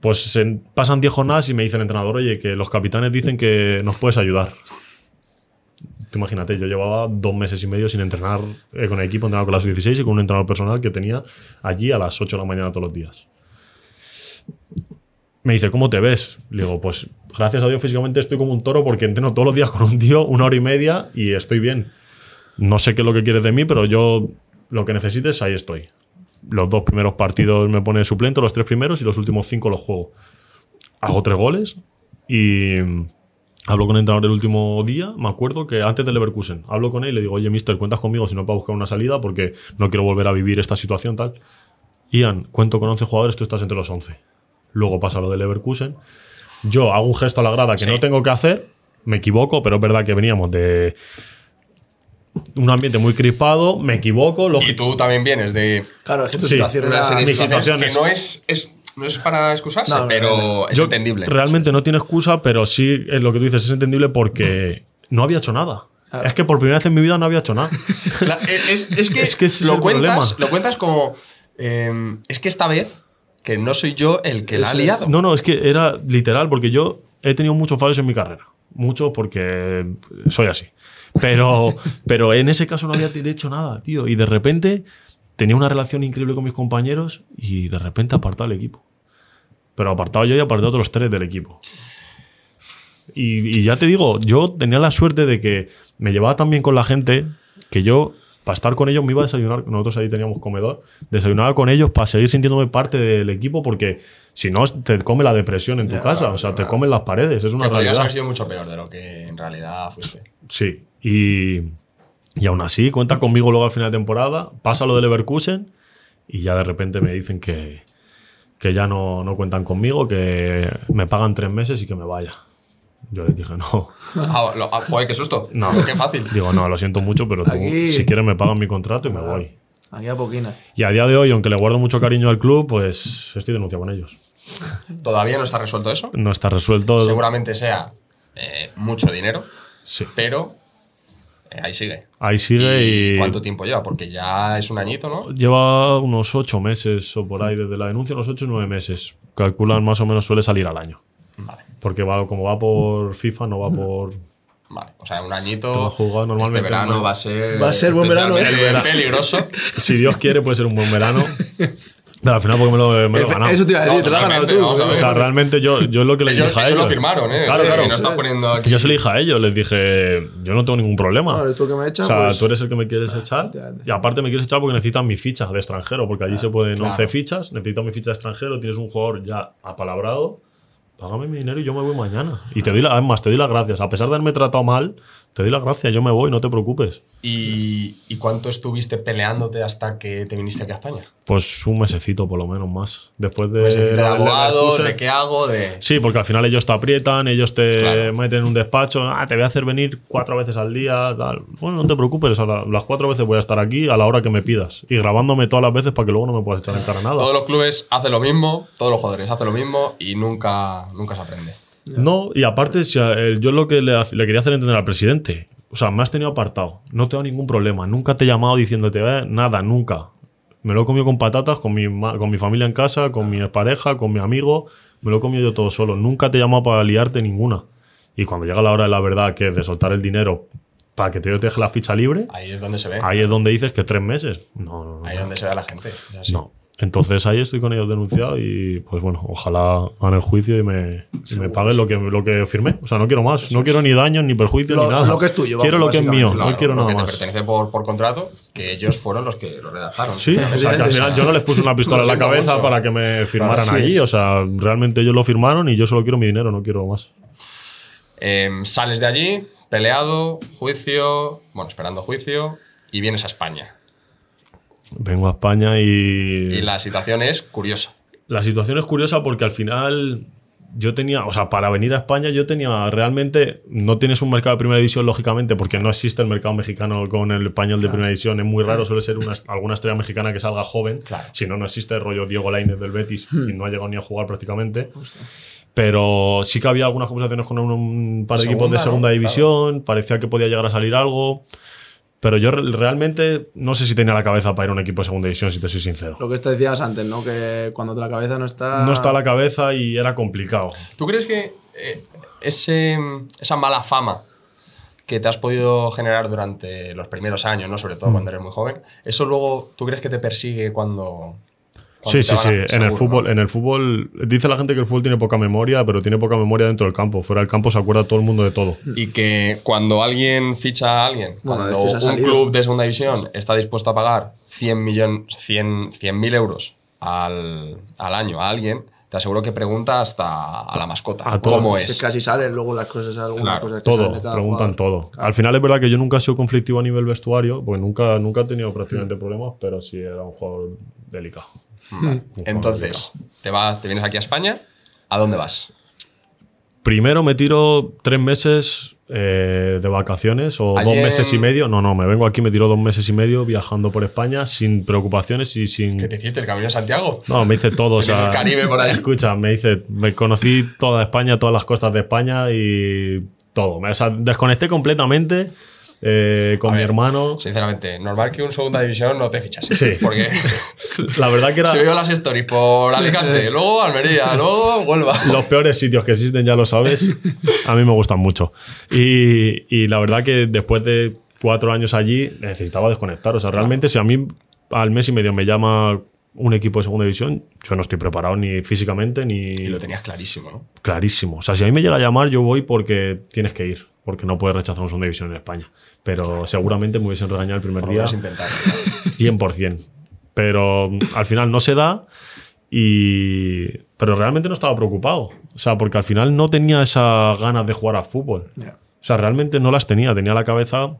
B: Pues se- pasan 10 jornadas y me dice el entrenador, oye, que los capitanes dicen que nos puedes ayudar. Imagínate, yo llevaba dos meses y medio sin entrenar eh, con el equipo, entrenar con las 16 y con un entrenador personal que tenía allí a las 8 de la mañana todos los días. Me dice, ¿cómo te ves? Le digo, pues gracias a Dios físicamente estoy como un toro porque entreno todos los días con un tío una hora y media y estoy bien. No sé qué es lo que quieres de mí, pero yo lo que necesites, ahí estoy. Los dos primeros partidos me pone de suplente, los tres primeros y los últimos cinco los juego. Hago tres goles y mm, hablo con el entrenador el último día. Me acuerdo que antes del Leverkusen, hablo con él y le digo, oye, mister, cuentas conmigo si no para buscar una salida porque no quiero volver a vivir esta situación tal. Ian, cuento con 11 jugadores, tú estás entre los 11. Luego pasa lo del Leverkusen. Yo hago un gesto a la grada que
A: Sí.
B: no tengo que hacer, me equivoco, pero es verdad que veníamos de un ambiente muy crispado, me equivoco, lo
A: Y tú también vienes de
C: Claro, es que tu
B: Sí,
C: situación
A: una
C: era.
A: serie de
B: mi
A: situaciones
B: situación
A: que
B: es-
A: no es, es- no es para excusarse,
C: No, no,
A: pero
C: no,
A: es
B: Yo-
A: entendible.
B: Realmente no tiene excusa, pero sí es lo que tú dices, es entendible porque no había hecho nada.
C: Claro.
B: Es que por primera vez en mi vida no había hecho nada.
A: Cla- es, es que,
B: Es que ese es
A: lo,
B: el
A: cuentas, lo cuentas como. eh, es que esta vez que no soy yo el que la ha
C: es.
A: liado.
B: No, no, es que era literal, porque yo he tenido muchos fallos en mi carrera. Muchos porque soy así. Pero, pero en ese caso no había hecho nada, tío. Y de repente tenía una relación increíble con mis compañeros y de repente apartado el equipo. Pero apartado yo y apartado otros tres del equipo. Y, y ya te digo, yo tenía la suerte de que me llevaba tan bien con la gente que yo, para estar con ellos, me iba a desayunar. Nosotros ahí teníamos comedor. Desayunaba con ellos para seguir sintiéndome parte del equipo porque si no, te come la depresión en tu
C: Ya,
B: casa.
C: claro,
B: O sea, te
C: claro.
B: comen las paredes. Es una
A: que
B: realidad.
A: haber sido mucho peor de lo que en realidad fuiste.
B: Sí, y, y aún así cuenta conmigo luego al final de temporada, pasa lo del Leverkusen y ya de repente me dicen que, que ya no, no cuentan conmigo, que me pagan tres meses y que me vaya. Yo les dije, no,
A: Ah, lo- ah, joder, qué susto.
B: No.
A: Qué fácil.
B: digo, no, lo siento mucho, pero tú,
C: Aquí-
B: si quieres me pagan mi contrato y me voy.
C: Aquí a poquina.
B: Y a día de hoy, aunque le guardo mucho cariño al club, pues estoy denunciado con ellos.
A: Todavía no está resuelto eso.
B: No está resuelto.
A: Seguramente sea eh, mucho dinero,
B: Sí.
A: pero ahí sigue.
B: Ahí sigue y,
A: ¿Cuánto tiempo lleva? Porque ya es un añito, ¿no?
B: lleva unos ocho meses o por ahí, desde la denuncia, unos ocho o nueve meses. Calculan más o menos suele salir al año.
A: Vale,
B: Porque va, como va por FIFA, no va por.
A: vale. O sea, un añito.
B: Jugado normalmente,
A: Este verano
B: ¿no?
A: va a ser.
C: Va a ser buen verano, ¿eh?
A: Peligroso.
B: Si Dios quiere, puede ser un buen verano. Pero al final, porque me lo, me lo he ganado.
C: Eso te iba a decir,
A: No,
C: te lo has ganado tú.
B: O sea, realmente yo, yo lo que les
A: Ellos,
B: dije a
A: ellos
B: ellos.
A: lo firmaron, ¿eh?
B: Claro, claro.
A: que no están poniendo aquí.
B: Yo se lo dije a ellos, les dije, yo no tengo ningún problema.
C: Eres tú que me echas,
B: o sea,
C: pues-
B: tú eres el que me quieres echar.
C: efectivamente.
B: Y aparte me quieres echar porque necesitan mi ficha de extranjero, porque allí se pueden
A: claro.
B: 11 fichas, necesitan mi ficha de extranjero, tienes un jugador ya apalabrado, págame mi dinero y yo me voy mañana. Y te doy la, además, te doy las gracias. A pesar de haberme tratado mal, te doy las gracias, yo me voy, no te preocupes.
A: ¿Y, y cuánto estuviste peleándote hasta que te viniste aquí a España?
B: Pues un mesecito por lo menos más. Después de.
A: Pues de,
B: la- la
A: abogado,
B: excusa.
A: de qué hago, de...
B: Sí, porque al final ellos te aprietan, ellos te
A: Claro.
B: meten en un despacho, ah, te voy a hacer venir cuatro veces al día, tal. Bueno, no te preocupes, a la- las cuatro veces voy a estar aquí a la hora que me pidas. Y grabándome todas las veces para que luego no me puedas echar en cara nada.
A: Todos los clubes hacen lo mismo, todos los jugadores hacen lo mismo y nunca, nunca se aprende.
B: No, y aparte, eh, yo lo que le, quería hacer entender al presidente, o sea, me has tenido apartado, no tengo ningún problema, nunca te he llamado diciéndote "Eh, nada, nunca. Me lo he comido con patatas, con mi, con mi familia en casa, con mi pareja, con mi amigo, me lo he comido yo todo solo, nunca te he llamado para liarte ninguna. Y cuando llega la hora de la verdad, que es de soltar el dinero para que te deje la ficha libre,
A: Ahí es donde se ve.
B: ahí es donde dices que tres meses. No, no, no.
A: Ahí es donde se ve a la gente.
B: No. Entonces ahí estoy con ellos denunciado y pues bueno, ojalá hagan el juicio y me, paguen lo que, lo que firmé. O sea, no quiero más. No quiero ni daños, ni perjuicios,
C: Lo-
B: ni nada.
C: lo que es tuyo,
B: Quiero
C: vamos,
B: lo que es mío,
A: Claro,
B: no quiero nada
A: que
B: más.
A: pertenece por, por contrato, que ellos fueron los que lo redactaron.
B: Sí, o sea, que al final yo no les puse una pistola en la cabeza
A: mucho.
B: para que me firmaran
A: Claro,
B: allí. O sea, realmente ellos lo firmaron y yo solo quiero mi dinero, no quiero más.
A: Em, sales de allí, peleado, juicio, bueno, esperando juicio, y vienes a España.
B: Vengo a España y,
A: Y la situación es curiosa.
B: La situación es curiosa porque al final yo tenía, o sea, para venir a España yo tenía realmente, no tienes un mercado de primera división lógicamente porque no existe el mercado mexicano con el español de primera división, es muy raro, suele ser una, alguna estrella mexicana que salga joven,
A: Claro.
B: si no, no existe el rollo Diego Lainez del Betis y no ha llegado ni a jugar prácticamente. Pero sí que había algunas conversaciones con un, un par de
A: Segunda,
B: equipos de
A: ¿no?
B: segunda
A: Claro.
B: división, parecía que podía llegar a salir algo. Pero yo re- realmente no sé si tenía la cabeza para ir a un equipo de segunda división, si te soy sincero.
C: Lo que te decías antes, ¿no? Que cuando la cabeza no está.
B: No está la cabeza y era complicado.
A: ¿Tú crees que eh, ese, esa mala fama que te has podido generar durante los primeros años, ¿no? sobre
B: Mm.
A: todo cuando eres muy joven, eso luego, ¿tú crees que te persigue cuando...
B: Sí, sí, sí. En el fútbol,
A: ¿no?
B: en el fútbol, dice la gente que el fútbol tiene poca memoria, pero tiene poca memoria dentro del campo. Fuera del campo se acuerda todo el mundo de todo.
A: Y que cuando alguien ficha a alguien,
C: Bueno,
A: cuando un
C: salido.
A: club de segunda división está dispuesto a pagar 100 millones, 100 100.000 euros al, al año a alguien, te aseguro que pregunta hasta a la mascota.
B: A todo.
A: ¿Cómo
C: Es
A: es?
C: casi salen luego las cosas, algunas
A: Claro,
C: cosas que
B: Todo,
C: salen de cada
B: preguntan
C: jugador.
B: todo. Al final es verdad que yo nunca he sido conflictivo a nivel vestuario, porque nunca, nunca he tenido prácticamente problemas, pero sí era un jugador delicado. Jugador
A: Entonces, te, vas, te vienes aquí a España, ¿a dónde vas?
B: Primero me tiro tres meses eh, de vacaciones o
A: Allí
B: dos meses y medio. No, no, me vengo aquí, me tiro dos meses y medio viajando por España sin preocupaciones y sin.
A: ¿Qué te hiciste el camino de Santiago?
B: No, me hice todo. o sea,
A: el Caribe por ahí.
B: Escucha, me hice, me conocí toda España, todas las costas de España y todo. O sea, desconecté completamente eh, con
A: A
B: mi
A: ver,
B: hermano.
A: Sinceramente, normal que un segunda división no te fichase.
B: Sí.
A: Porque
B: La verdad que era
A: se vio las stories por Alicante, luego Almería, luego Huelva.
B: los peores sitios que existen, ya lo sabes. A mí me gustan mucho. Y, y la verdad que después de cuatro años allí necesitaba desconectar. O sea, realmente si a mí al mes y medio me llama un equipo de segunda división, yo no estoy preparado ni físicamente ni...
A: Y lo tenías clarísimo, ¿no?
B: Clarísimo. O sea, si a mí me llega a llamar, yo voy porque tienes que ir. Porque no puedes rechazar una segunda división en España. Pero seguramente me hubiesen regañado el primer
A: Por
B: día
A: menos intentar.
B: 100%. Pero mm, al final no se da. Y... Pero realmente no estaba preocupado. O sea, porque al final no tenía esas ganas de jugar a fútbol.
C: Ya.
B: O sea, realmente no las tenía. Tenía la cabeza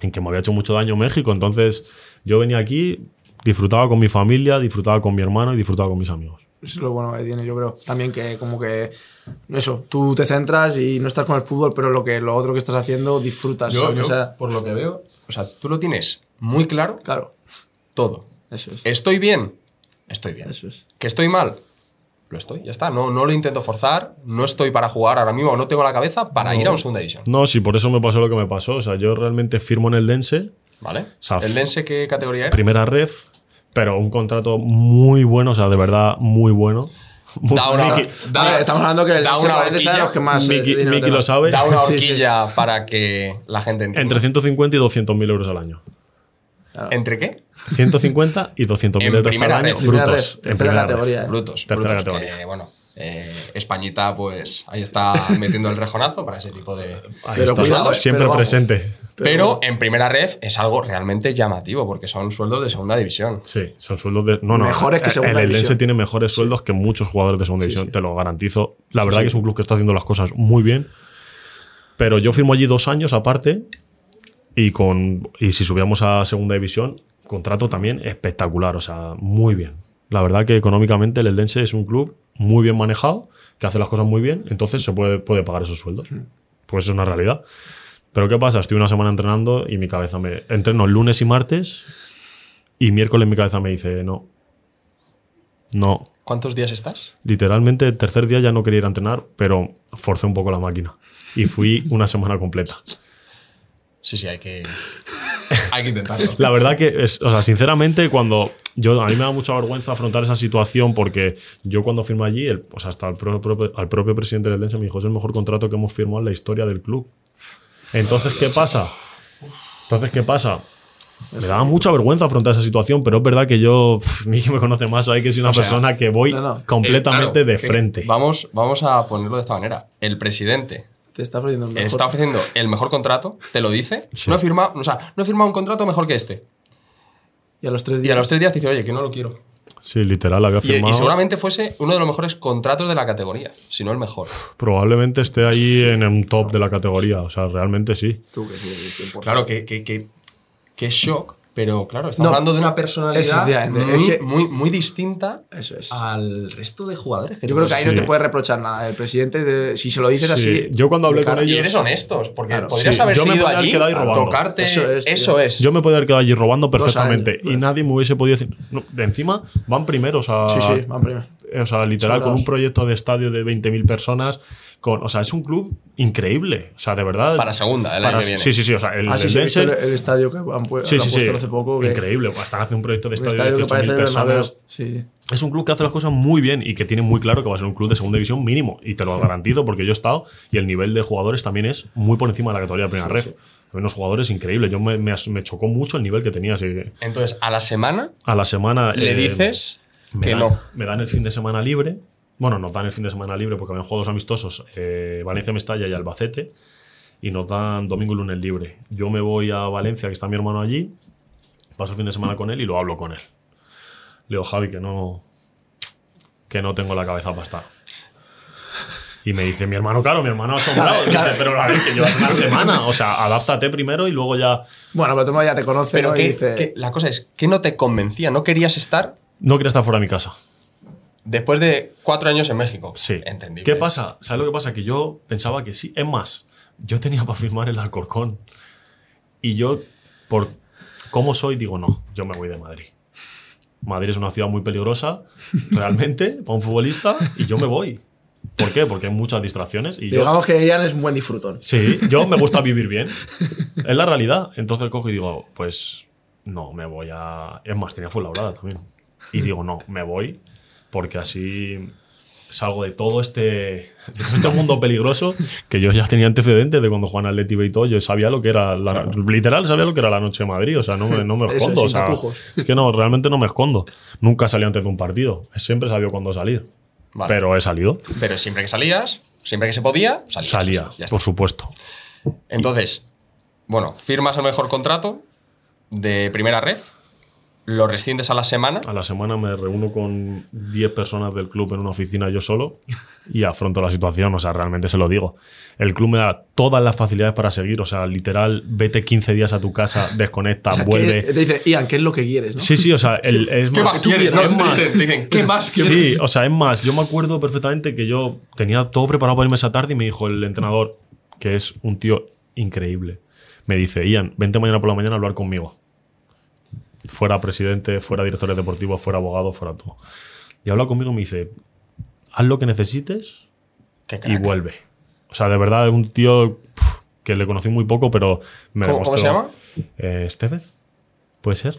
B: en que me había hecho mucho daño México. Entonces yo venía aquí, disfrutaba con mi familia, disfrutaba con mi hermano y disfrutaba con mis amigos.
C: Es lo bueno que tiene, yo creo. También que como que eso, tú te centras y no estás con el fútbol, pero lo que lo otro que estás haciendo disfrutas.
A: Yo, yo,
C: O sea,
A: por lo que veo, o sea, tú lo tienes muy claro
C: claro,
A: todo.
C: eso es.
A: ¿Estoy bien? Estoy bien.
C: Eso es.
A: ¿Que estoy mal? Lo estoy, ya está. No, no lo intento forzar, no estoy para jugar ahora mismo, no tengo la cabeza para ir a un segunda división.
B: No, sí, por eso me pasó lo que me pasó. O sea, yo realmente firmo en el Dense,
A: ¿Vale?
B: sea,
A: ¿El Dense qué categoría era?
B: primera ref, pero un contrato muy bueno, o sea, de verdad muy bueno.
A: Da una-
B: Miki,
A: da-
C: estamos hablando que el
A: da una
C: a los que más. eh,
B: Miki
C: te
B: lo sabe.
A: Da una
C: Sí, sí.
A: horquilla para que la gente entienda.
B: Entre 150 y 200 mil euros al año.
C: Claro.
A: ¿Entre qué?
B: 150 y 200 mil
A: En
B: euros al
A: primera
B: año.
C: Primera
B: Brutos.
C: ref,
B: en
C: tercera
B: primera
C: categoría. ¿eh?
A: Brutos,
B: Tercera
A: brutos,
B: categoría.
A: que, bueno, eh, Españita, pues ahí está metiendo el rejonazo para ese tipo de.
B: Ahí está,
C: eh,
B: siempre
C: pero vamos.
B: presente.
A: Pero en primera red es algo realmente llamativo porque son sueldos de segunda división.
B: Sí, son sueldos de. No, no.
C: Mejores que
B: el-
C: segunda
B: El Eldense
C: división.
B: tiene mejores sueldos que muchos jugadores de segunda división, te lo garantizo. La verdad que es un club que está haciendo las cosas muy bien. Pero yo firmo allí dos años aparte. Y con. Y si subíamos a segunda división, contrato también espectacular. O sea, muy bien. La verdad que económicamente el Eldense es un club muy bien manejado, que hace las cosas muy bien, entonces se puede, puede pagar esos sueldos. Pues es una realidad. Pero ¿qué pasa? Estoy una semana entrenando y mi cabeza me. Entreno lunes y martes y miércoles mi cabeza me dice, no. No.
A: ¿Cuántos días estás?
B: Literalmente el tercer día ya no quería ir a entrenar, pero forcé un poco la máquina. Y fui una semana completa.
A: Sí, sí, hay que, hay que intentarlo.
B: La verdad que, es, o sea, sinceramente, cuando yo, a mí me da mucha vergüenza afrontar esa situación porque yo cuando firmé allí, el, o sea, hasta el propio, propio- al propio presidente del Dense me dijo, es el mejor contrato que hemos firmado en la historia del club. Entonces, ¿qué pasa? Entonces, ¿qué pasa? Me daba mucha vergüenza afrontar esa situación, pero es verdad que yo, pf, mí que me conoce más, hay que soy una
A: O sea,
B: persona que voy
C: no, no.
B: completamente
A: Eh, claro,
B: de frente.
A: Vamos, vamos a ponerlo de esta manera. El presidente
C: Te está ofreciendo el mejor.
A: está ofreciendo el mejor contrato, te lo dice. No, he firmado, o sea, no he firmado un contrato mejor que este.
C: Y a los tres
A: Y
C: días.
A: a los tres días te dice, oye, que no lo quiero.
B: Sí, literal, había
A: Y,
B: firmado.
A: y seguramente fuese uno de los mejores contratos de la categoría, si no el mejor.
B: Probablemente esté ahí en un top de la categoría. O sea, realmente sí.
C: Tú que sí, 100%.
A: Claro, que, que, que, que shock, pero claro, estamos
C: No,
A: hablando de una personalidad muy,
C: es que-
A: muy, muy distinta
C: Eso es.
A: al resto de jugadores.
C: Yo creo que ahí no te puedes reprochar nada. El presidente, de- si se lo dices
B: Sí,
C: así.
B: yo cuando hablé con
A: Y
B: ellos-
A: eres honestos, porque
C: Claro.
A: podrías
B: Sí,
A: haber
B: yo me
A: seguido
B: podría haber
A: allí a tocarte.
C: Eso
A: Eso
C: es.
B: Yo me podía haber quedado allí robando perfectamente
C: años.
B: y nadie me hubiese podido decir. No, de encima van primeros a.
C: Sí, sí, van primero.
B: O sea, literal, con un proyecto de estadio de 20.000 personas. Con, o sea, es un club increíble. O sea, de verdad.
A: Para segunda, el año que viene.
B: Sí, sí, sí. O sea, el,
C: Ah, sí, sí, el, el estadio que han, pu-
B: Sí,
C: lo han
B: sí, sí.
C: puesto hace poco. Que,
B: Increíble. Pues Están haciendo un proyecto de estadio de
C: estadio parece
B: 18.000
C: el Bernabéu.
B: personas. Es un club que hace las cosas muy bien y que tiene muy claro que va a ser un club de segunda división mínimo. Y te lo garantizo porque yo he estado y el nivel de jugadores también es muy por encima de la categoría de primera red. Hay unos jugadores increíbles. Yo me, me chocó mucho el nivel que tenía. Así que
A: Entonces, a la semana
B: a la semana.
A: le
B: eh,
A: dices
B: me
A: que
B: dan,
A: no.
B: Me dan el fin de semana libre. Bueno, nos dan el fin de semana libre porque habían juegos amistosos eh, Valencia, Mestalla y Albacete. Y nos dan domingo y lunes libre. Yo me voy a Valencia, que está mi hermano allí. Paso el fin de semana con él y lo hablo con él. Le digo, Javi, que no. Que no tengo la cabeza para estar. Y me dice mi hermano, claro, mi hermano asombrado. Dice, pero a ver, que llevas una semana. O sea, adáptate primero y luego ya.
C: Bueno, pero tú ya te conoce.
A: Pero
C: ¿no? Y
A: que,
C: dice-
A: que la cosa es, que no te convencía? ¿No querías estar
B: No quería estar fuera de mi casa.
A: después de cuatro años en México?
B: Sí.
A: Entendible.
B: ¿Qué pasa? ¿Sabes lo que pasa? Que yo pensaba que sí. Es más, yo tenía para firmar el Alcorcón. Y yo, por cómo soy, digo, no, yo me voy de Madrid. Madrid es una ciudad muy peligrosa, realmente, para un futbolista, y yo me voy. ¿Por qué? Porque hay muchas distracciones. Y yo,
C: Digamos que Ian es un buen disfrutón.
B: Sí, yo me gusta vivir bien. Es la realidad. Entonces cojo y digo, pues no, me voy a. Es más, tenía Fuenlabrada también. Y digo, no, me voy porque así salgo de todo este, de todo este mundo peligroso que yo ya tenía antecedentes de cuando Juan Atleti y todo. Yo sabía lo que era, la- literal, sabía lo que era la noche de Madrid. O sea, no me, no me escondo. o sea, es que no, realmente no me escondo. Nunca salí antes de un partido. Siempre sabía cuándo salir.
A: Vale.
B: Pero he salido.
A: Pero siempre que salías, siempre que se podía, salías.
B: Salía, por supuesto.
A: Entonces, bueno, firmas el mejor contrato de primera red, lo rescindes a la semana.
B: A la semana me reúno con 10 personas del club en una oficina yo solo y afronto la situación, o sea, realmente se lo digo. El club me da todas las facilidades para seguir, o sea, literal, vete 15 días a tu casa, desconecta,
C: O sea,
B: vuelve.
C: te dice, Ian, ¿qué es lo que quieres? ¿no?
B: Sí, sí, o sea, el, es
A: ¿Qué
B: más,
A: más quieres?
B: es más.
A: dicen, dicen, ¿qué más quieres?
B: Sí, o sea, es más, yo me acuerdo perfectamente que yo tenía todo preparado para irme esa tarde y me dijo el entrenador, que es un tío increíble, me dice, Ian, vente mañana por la mañana a hablar conmigo. Fuera presidente, fuera directores deportivos, fuera abogado, fuera todo. Y habla conmigo y me dice, haz lo que necesites y vuelve. O sea, de verdad es un tío que le conocí muy poco, pero me
A: ¿Cómo- cómo
B: demostró-
A: se llama?
B: Eh, ¿Estevez? ¿Puede ser?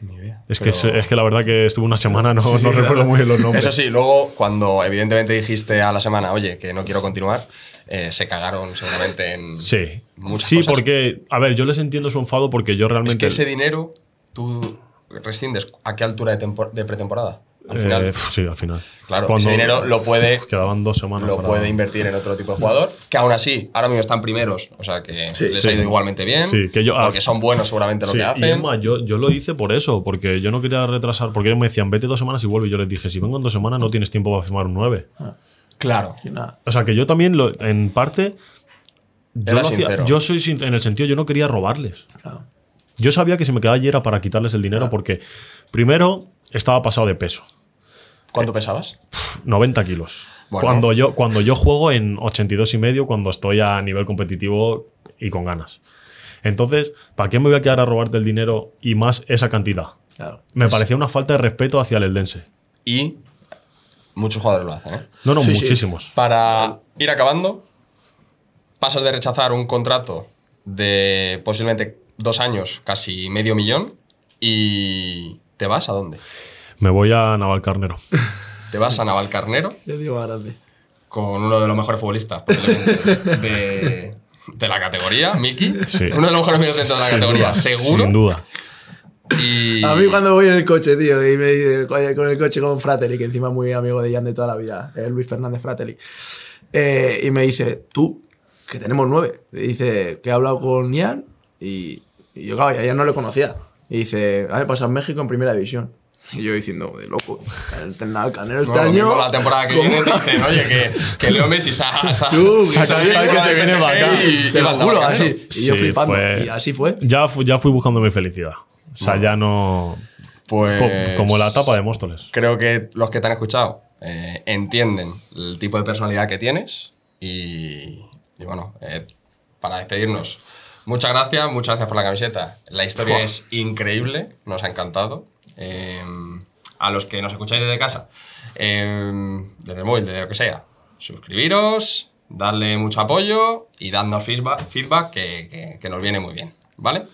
A: Ni idea.
B: Es,
A: Pero-
B: que, es, es que la verdad que estuve una semana, no,
C: Sí, sí,
B: no
C: claro.
B: recuerdo muy bien los nombres.
A: Eso sí, luego cuando evidentemente dijiste a la semana, oye, que no quiero continuar, eh, se cagaron seguramente en...
B: Sí.
A: muchas
B: Sí,
A: cosas.
B: porque, a ver, yo les entiendo su enfado porque yo
A: Es
B: realmente.
A: que ese dinero tú rescindes a qué altura de, tempor- de pretemporada. al final.
B: Eh, sí, al final.
A: Claro,
B: Cuando-
A: ese dinero lo puede,
B: Quedaban dos semanas.
A: lo
B: para-
A: puede invertir en otro tipo de jugador, que aún así, ahora mismo están primeros, o sea que
C: Sí,
A: les
B: sí.
A: ha ido igualmente bien,
B: Sí, que yo- ah,
A: porque son buenos seguramente lo
B: Sí,
A: que hacen.
B: yo, yo lo hice por eso, porque yo no quería retrasar, porque ellos me decían, vete dos semanas y vuelve. Y yo les dije, si vengo en dos semanas no tienes tiempo para firmar un 9.
A: Claro.
C: Y nada.
B: O sea, que yo también, lo- en parte, yo, lo hacía- yo soy sin- en el sentido, yo no quería robarles.
C: Claro.
B: Yo sabía que si me quedaba allí era para quitarles el dinero, porque primero estaba pasado de peso,
A: ¿Cuánto pesabas?
B: 90 kilos.
A: Bueno.
B: Cuando, yo, cuando yo juego en 82 y medio, cuando estoy a nivel competitivo y con ganas. Entonces, ¿para qué me voy a quedar a robarte el dinero y más esa cantidad?
C: Claro.
B: Me parecía una falta de respeto hacia el Eldense.
A: Y muchos jugadores lo hacen, ¿eh?
B: No, no,
C: Sí, sí.
B: muchísimos.
A: Para ir acabando, pasas de rechazar un contrato de posiblemente dos años, casi medio millón, y te vas a dónde?
B: Me voy a Navalcarnero.
A: Te vas a Navalcarnero
C: Yo digo más grande.
A: con uno de los mejores futbolistas posiblemente, de, de la categoría, Miki.
B: Sí.
A: Uno de los mejores mediocentros de la
B: Sin
A: categoría,
B: duda,
A: seguro.
B: Sin duda.
A: Y
C: A mí cuando voy en el coche, tío, y me dice, "Oye, con el coche con Fratelli, que encima es muy amigo de Jan de toda la vida, es Luis Fernández Fratelli, eh, y me dice, tú, que tenemos nueve. Y dice, que he hablado con Jan, y, y yo, claro, ya no le conocía. Y dice, ah, pasa en México en primera división. Y yo diciendo, de loco, el Canero este año.
A: la temporada que
C: ¿cómo?
A: viene te dicen, oye, que, que Leo Messi se ha, se
C: que
B: se viene para acá.
A: y-
C: Te lo juro, así. Y yo
B: Sí,
C: flipando.
B: fue-
C: Y así fue.
B: Ya, fu- ya fui buscando mi felicidad. O sea, ya no.
A: Pues
B: co- Como la etapa de Móstoles.
A: creo que los que te han escuchado eh, entienden el tipo de personalidad que tienes y, y bueno, eh, para despedirnos, muchas gracias, muchas gracias por la camiseta. La historia es increíble, nos ha encantado. Eh, a los que nos escucháis desde casa, eh, desde el móvil, desde lo que sea, suscribiros, darle mucho apoyo y darnos feedback, feedback que, que- que nos viene muy bien, ¿vale?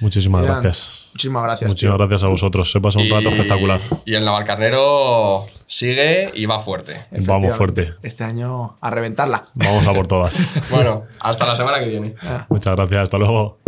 B: Muchísimas
C: Jan,
B: gracias.
C: Muchísimas gracias.
B: Muchísimas
C: tío.
B: gracias a vosotros. Se pasa un rato espectacular.
A: Y el Navalcarnero sigue y va fuerte.
B: Vamos fuerte.
C: Este año a reventarla.
B: Vamos a por todas.
A: Bueno, hasta la semana que viene.
C: Ah.
B: Muchas gracias. Hasta luego.